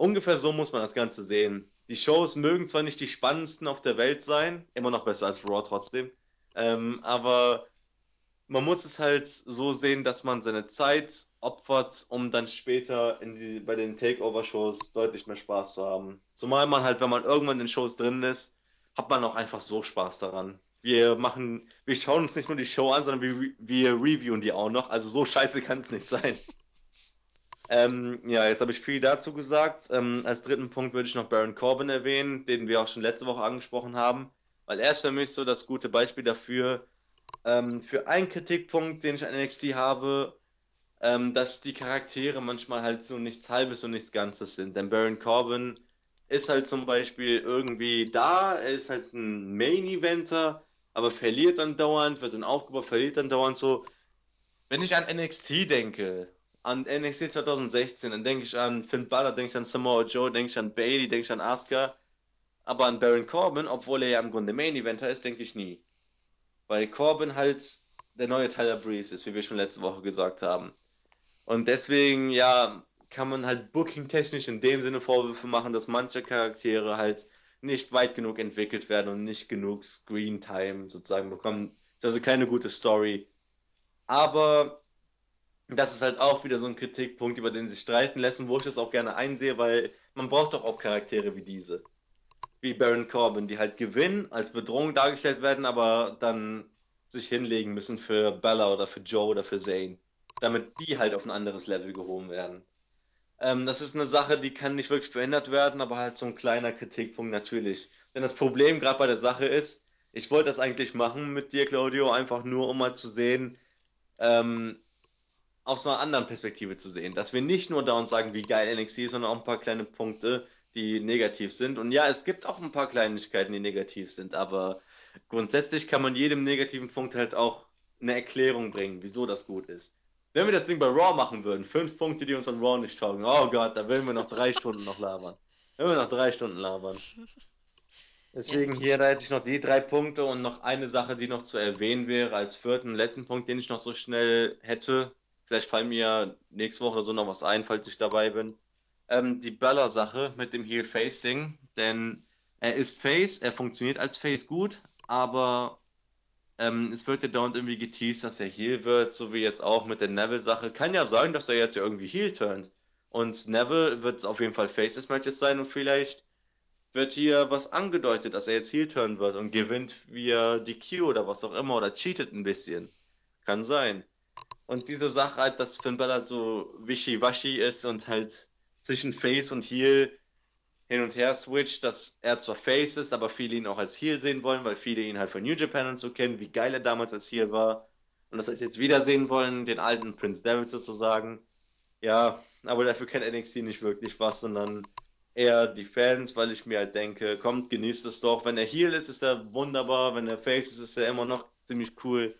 Speaker 2: Ungefähr so muss man das Ganze sehen. Die Shows mögen zwar nicht die spannendsten auf der Welt sein, immer noch besser als Raw trotzdem, ähm, aber man muss es halt so sehen, dass man seine Zeit opfert, um dann später die, bei den Takeover-Shows deutlich mehr Spaß zu haben. Zumal man halt, wenn man irgendwann in den Shows drin ist, hat man auch einfach so Spaß daran. Wir machen, wir schauen uns nicht nur die Show an, sondern wir, wir reviewen die auch noch. Also so scheiße kann es nicht sein. Ähm, ja, jetzt habe ich viel dazu gesagt. Ähm, als dritten Punkt würde ich noch Baron Corbin erwähnen, den wir auch schon letzte Woche angesprochen haben, weil er ist für mich so das gute Beispiel dafür. Ähm, für einen Kritikpunkt, den ich an NXT habe, ähm, dass die Charaktere manchmal halt so nichts Halbes und nichts Ganzes sind. Denn Baron Corbin ist halt zum Beispiel irgendwie da, er ist halt ein Main-Eventer, aber verliert dann dauernd, wird dann aufgebaut, verliert dann dauernd so. Wenn ich an NXT denke, an NXT 2016, dann denke ich an Finn Balor, denke ich an Samoa Joe, denke ich an Bailey, denke ich an Asuka. Aber an Baron Corbin, obwohl er ja im Grunde Main Eventer ist, denke ich nie. Weil Corbin halt der neue Tyler Breeze ist, wie wir schon letzte Woche gesagt haben. Und deswegen, ja, kann man halt booking-technisch in dem Sinne Vorwürfe machen, dass manche Charaktere halt nicht weit genug entwickelt werden und nicht genug Screen-Time sozusagen bekommen. Also keine gute Story. Aber das ist halt auch wieder so ein Kritikpunkt, über den sich streiten lässt und wo ich das auch gerne einsehe, weil man braucht doch auch Charaktere wie diese. Wie Baron Corbin, die halt gewinnen, als Bedrohung dargestellt werden, aber dann sich hinlegen müssen für Bella oder für Joe oder für Zane. Damit die halt auf ein anderes Level gehoben werden. Ähm, das ist eine Sache, die kann nicht wirklich verändert werden, aber halt so ein kleiner Kritikpunkt natürlich. Denn das Problem gerade bei der Sache ist, ich wollte das eigentlich machen mit dir, Claudio, einfach nur, um mal zu sehen, ähm, aus einer anderen Perspektive zu sehen. Dass wir nicht nur da und sagen, wie geil NXT ist, sondern auch ein paar kleine Punkte, die negativ sind. Und ja, es gibt auch ein paar Kleinigkeiten, die negativ sind, aber grundsätzlich kann man jedem negativen Punkt halt auch eine Erklärung bringen, wieso das gut ist. Wenn wir das Ding bei Raw machen würden, fünf Punkte, die uns an Raw nicht taugen, oh Gott, da würden wir noch drei Stunden noch labern. Wenn wir noch drei Stunden labern. Deswegen hier, da hätte ich noch die drei Punkte und noch eine Sache, die noch zu erwähnen wäre, als vierten, letzten Punkt, den ich noch so schnell hätte. Vielleicht fallen mir nächste Woche oder so noch was ein, falls ich dabei bin. Ähm, die Bella-Sache mit dem Heel-Face-Ding. Denn er ist Face, er funktioniert als Face gut, aber ähm, es wird ja dauernd irgendwie geteased, dass er Heel wird, so wie jetzt auch mit der Neville-Sache. Kann ja sein, dass er jetzt ja irgendwie Heel turnt. Und Neville wird auf jeden Fall Face des Matches sein und vielleicht wird hier was angedeutet, dass er jetzt Heel turn wird und gewinnt via DQ oder was auch immer oder cheatet ein bisschen. Kann sein. Und diese Sache halt, dass Finn Balor so wischiwaschi ist und halt zwischen Face und Heel hin und her switcht, dass er zwar Face ist, aber viele ihn auch als Heel sehen wollen, weil viele ihn halt von New Japan und so kennen, wie geil er damals als Heel war. Und das halt jetzt wiedersehen wollen, den alten Prince David sozusagen. Ja, aber dafür kennt NXT nicht wirklich was, sondern eher die Fans, weil ich mir halt denke, kommt, genießt es doch. Wenn er Heel ist, ist er wunderbar. Wenn er Face ist, ist er immer noch ziemlich cool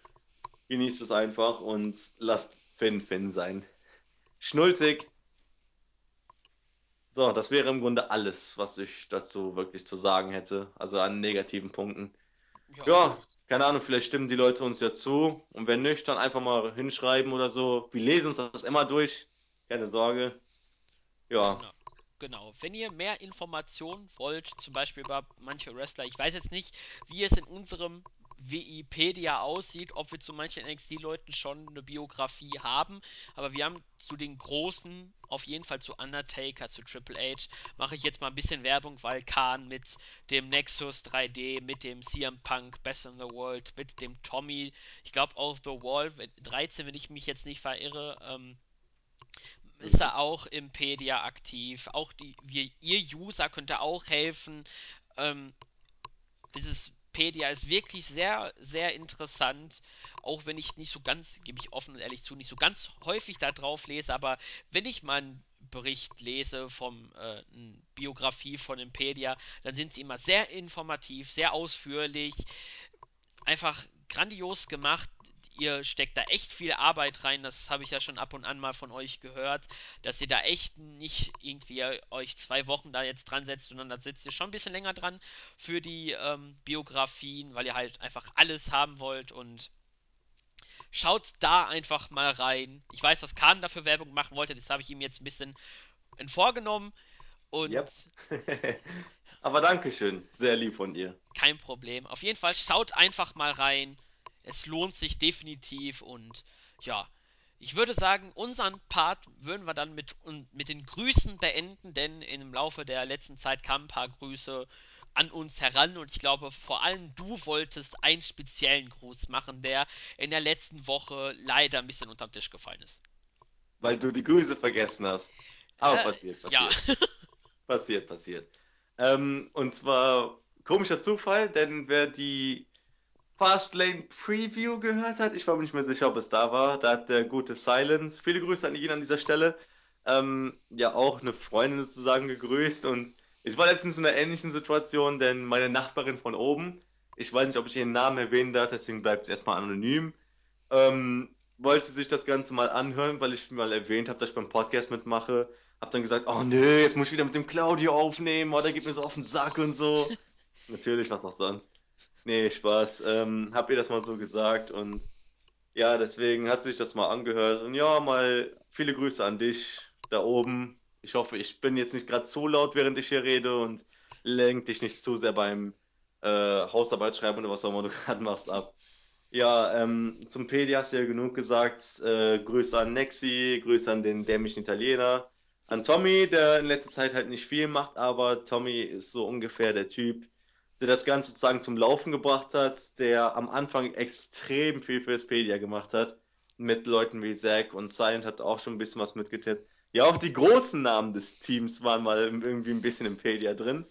Speaker 2: genießt es einfach und lasst Finn Finn sein. Schnulzig. So, das wäre im Grunde alles, was ich dazu wirklich zu sagen hätte. Also an negativen Punkten. Ja, ja keine Ahnung, vielleicht stimmen die Leute uns ja zu. Und wenn nicht, dann einfach mal hinschreiben oder so. Wir lesen uns das immer durch. Keine Sorge. Ja.
Speaker 1: Genau. Genau. Wenn ihr mehr Informationen wollt, zum Beispiel über manche Wrestler, ich weiß jetzt nicht, wie es in unserem Wikipedia aussieht, ob wir zu manchen NXT-Leuten schon eine Biografie haben, aber wir haben zu den großen, auf jeden Fall zu Undertaker, zu Triple H, mache ich jetzt mal ein bisschen Werbung, weil Khan mit dem Nexus 3D, mit dem CM Punk Best in the World, mit dem Tommy, ich glaube auch The Wall 13, wenn ich mich jetzt nicht verirre, ähm, ist er auch im Pedia aktiv. Auch die, wir, ihr User könnt ihr auch helfen. Ähm, dieses Pedia ist wirklich sehr, sehr interessant. Auch wenn ich nicht so ganz, gebe ich offen und ehrlich zu, nicht so ganz häufig da drauf lese, aber wenn ich mal einen Bericht lese vom äh, Biografie von Impedia, dann sind sie immer sehr informativ, sehr ausführlich, einfach grandios gemacht. Ihr steckt da echt viel Arbeit rein, das habe ich ja schon ab und an mal von euch gehört, dass ihr da echt nicht irgendwie euch zwei Wochen da jetzt dran setzt, sondern da sitzt ihr schon ein bisschen länger dran für die ähm, Biografien, weil ihr halt einfach alles haben wollt und schaut da einfach mal rein. Ich weiß, dass Kahn dafür Werbung machen wollte, das habe ich ihm jetzt ein bisschen vorgenommen und
Speaker 2: Yep. Aber Dankeschön. Sehr lieb von dir.
Speaker 1: kein Problem. Auf jeden Fall schaut einfach mal rein. Es lohnt sich definitiv und ja, ich würde sagen, unseren Part würden wir dann mit, mit den Grüßen beenden, denn im Laufe der letzten Zeit kamen ein paar Grüße an uns heran und ich glaube, vor allem du wolltest einen speziellen Gruß machen, der in der letzten Woche leider ein bisschen unterm Tisch gefallen ist.
Speaker 2: Weil du die Grüße vergessen hast. Aber
Speaker 1: Äh,
Speaker 2: passiert,
Speaker 1: ja,
Speaker 2: passiert. Passiert, passiert. Ähm, und zwar komischer Zufall, denn wer die Fastlane Preview gehört hat. Ich war mir nicht mehr sicher, ob es da war. Da hat der gute Silence, viele Grüße an ihn an dieser Stelle, ähm, ja auch eine Freundin sozusagen gegrüßt. Und ich war letztens in einer ähnlichen Situation, denn meine Nachbarin von oben, ich weiß nicht, ob ich ihren Namen erwähnen darf, deswegen bleibt es erstmal anonym, ähm, wollte sich das Ganze mal anhören, weil ich mal erwähnt habe, dass ich beim Podcast mitmache. Hab dann gesagt, oh nee, jetzt muss ich wieder mit dem Claudio aufnehmen, oh, der geht mir so auf den Sack und so. Natürlich, was auch sonst. Nee, Spaß. Ähm, hab ihr das mal so gesagt und ja, deswegen hat sich das mal angehört. Und ja, mal viele Grüße an dich da oben. Ich hoffe, ich bin jetzt nicht gerade zu laut, während ich hier rede und lenk dich nicht zu sehr beim äh, Hausarbeit schreiben oder was auch immer du gerade machst ab. Ja, ähm, zum Pedi hast du ja genug gesagt. Äh, Grüße an Nexi, Grüße an den dämlichen Italiener. An Tommy, der in letzter Zeit halt nicht viel macht, aber Tommy ist so ungefähr der Typ, der das Ganze sozusagen zum Laufen gebracht hat, der am Anfang extrem viel für Expedia gemacht hat. Mit Leuten wie Zack und Silent hat auch schon ein bisschen was mitgetippt. Ja, auch die großen Namen des Teams waren mal irgendwie ein bisschen im Pedia drin.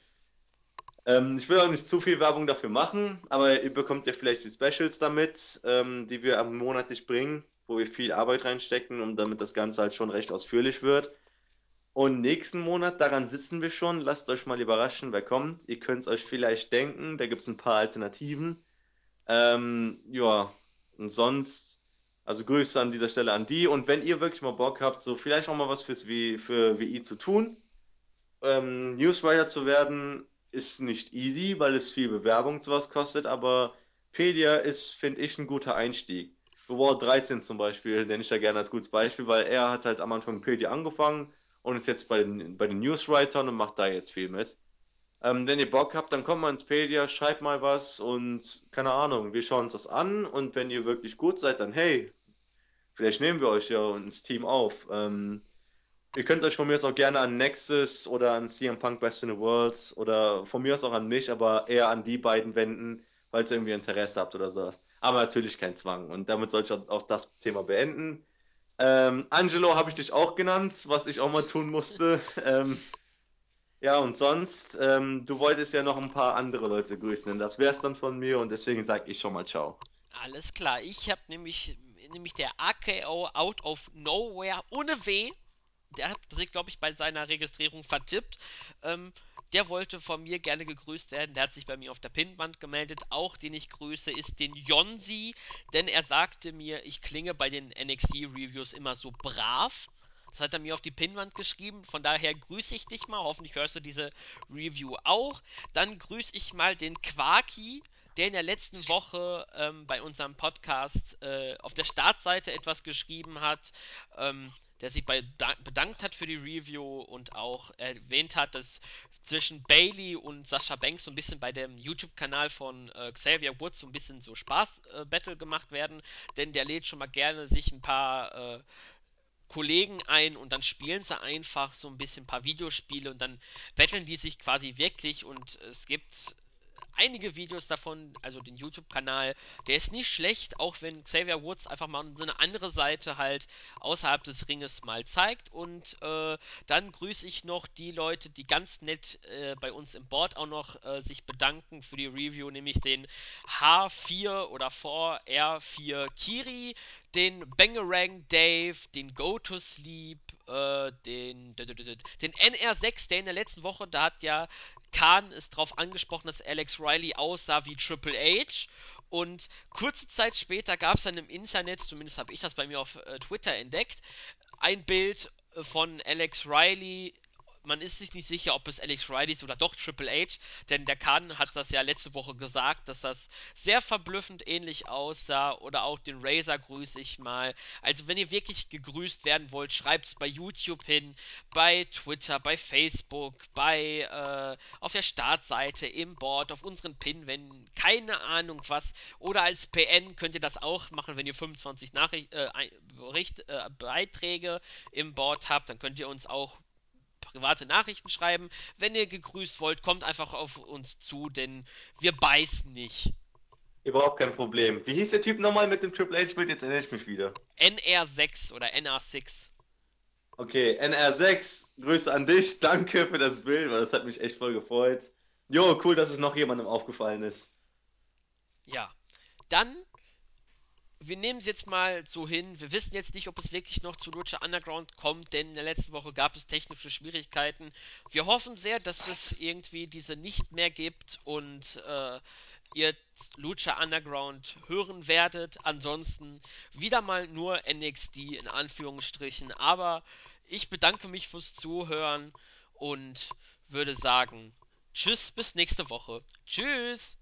Speaker 2: Ähm, ich will auch nicht zu viel Werbung dafür machen, aber ihr bekommt ja vielleicht die Specials damit, ähm, die wir monatlich bringen, wo wir viel Arbeit reinstecken und damit das Ganze halt schon recht ausführlich wird. Und nächsten Monat, daran sitzen wir schon, lasst euch mal überraschen, wer kommt. Ihr könnt es euch vielleicht denken, da gibt es ein paar Alternativen. Ähm, ja, und sonst, also Grüße an dieser Stelle an die. Und wenn ihr wirklich mal Bock habt, so vielleicht auch mal was fürs w, für WI zu tun, ähm, Newswriter zu werden ist nicht easy, weil es viel Bewerbung zu was kostet, aber Pedia ist, finde ich, ein guter Einstieg. Reward 13 zum Beispiel, nenne ich da gerne als gutes Beispiel, weil er hat halt am Anfang mit Pedia angefangen und ist jetzt bei den, bei den Newswritern und macht da jetzt viel mit. Ähm, wenn ihr Bock habt, dann kommt mal ins Pedia, schreibt mal was und keine Ahnung, wir schauen uns das an und wenn ihr wirklich gut seid, dann hey, vielleicht nehmen wir euch ja ins Team auf. Ähm, Ihr könnt euch von mir aus auch gerne an Nexus oder an CM Punk Best in the World oder von mir aus auch an mich, aber eher an die beiden wenden, falls ihr irgendwie Interesse habt oder so. Aber natürlich kein Zwang. Und damit soll ich auch, auch das Thema beenden. Ähm, Angelo habe ich dich auch genannt, was ich auch mal tun musste. Ähm, ja, und sonst, ähm, du wolltest ja noch ein paar andere Leute grüßen. Das wäre es dann von mir und deswegen sage ich schon mal Ciao.
Speaker 1: alles klar. Ich habe nämlich, nämlich der AKO Out of Nowhere ohne W der hat sich, glaube ich, bei seiner Registrierung vertippt. Ähm, der wollte von mir gerne gegrüßt werden. Der hat sich bei mir auf der Pinnwand gemeldet. Auch den ich grüße, ist den Jonsi, denn er sagte mir, ich klinge bei den NXT-Reviews immer so brav. Das hat er mir auf die Pinnwand geschrieben. Von daher grüße ich dich mal. Hoffentlich hörst du diese Review auch. Dann grüße ich mal den Quaki. der in der letzten Woche ähm, bei unserem Podcast äh, auf der Startseite etwas geschrieben hat, ähm, der sich bedankt hat für die Review und auch erwähnt hat, dass zwischen Bailey und Sascha Banks so ein bisschen bei dem YouTube-Kanal von äh, Xavier Woods so ein bisschen so Spaß-Battle äh, gemacht werden, denn der lädt schon mal gerne sich ein paar äh, Kollegen ein und dann spielen sie einfach so ein bisschen ein paar Videospiele und dann betteln die sich quasi wirklich und es gibt einige Videos davon, also den YouTube-Kanal, der ist nicht schlecht, auch wenn Xavier Woods einfach mal so eine andere Seite halt außerhalb des Ringes mal zeigt. Und äh, dann grüße ich noch die Leute, die ganz nett äh, bei uns im Board auch noch äh, sich bedanken für die Review, nämlich den H4 oder 4R4 Kiri, den Bangerang Dave, den Go to Sleep, äh, den, den NR6, der in der letzten Woche, da hat ja Khan ist darauf angesprochen, dass Alex Riley aussah wie Triple H. Und kurze Zeit später gab es dann im Internet, zumindest habe ich das bei mir auf äh, Twitter entdeckt, ein Bild äh, von Alex Riley man ist sich nicht sicher, ob es Alex Riley ist oder doch Triple H, denn der Khan hat das ja letzte Woche gesagt, dass das sehr verblüffend ähnlich aussah oder auch den Razor grüße ich mal. Also wenn ihr wirklich gegrüßt werden wollt, schreibt es bei YouTube hin, bei Twitter, bei Facebook, bei äh, auf der Startseite, im Board, auf unseren Pin, wenn keine Ahnung was oder als PN könnt ihr das auch machen, wenn ihr 25 Nachricht, äh, Bericht, äh, Beiträge im Board habt, dann könnt ihr uns auch private Nachrichten schreiben. Wenn ihr gegrüßt wollt, kommt einfach auf uns zu, denn wir beißen nicht.
Speaker 2: Überhaupt kein Problem. Wie hieß der Typ nochmal mit dem Triple H-Bild? Jetzt erinnere ich mich wieder.
Speaker 1: NR6 oder NR6.
Speaker 2: Okay, NR6, Grüße an dich. Danke für das Bild, weil das hat mich echt voll gefreut. Jo, cool, dass es noch jemandem aufgefallen ist.
Speaker 1: Ja. Dann wir nehmen es jetzt mal so hin. Wir wissen jetzt nicht, ob es wirklich noch zu Lucha Underground kommt, denn in der letzten Woche gab es technische Schwierigkeiten. Wir hoffen sehr, dass es irgendwie diese nicht mehr gibt und äh, ihr Lucha Underground hören werdet. Ansonsten wieder mal nur NXT in Anführungsstrichen. Aber ich bedanke mich fürs Zuhören und würde sagen, tschüss, bis nächste Woche. Tschüss!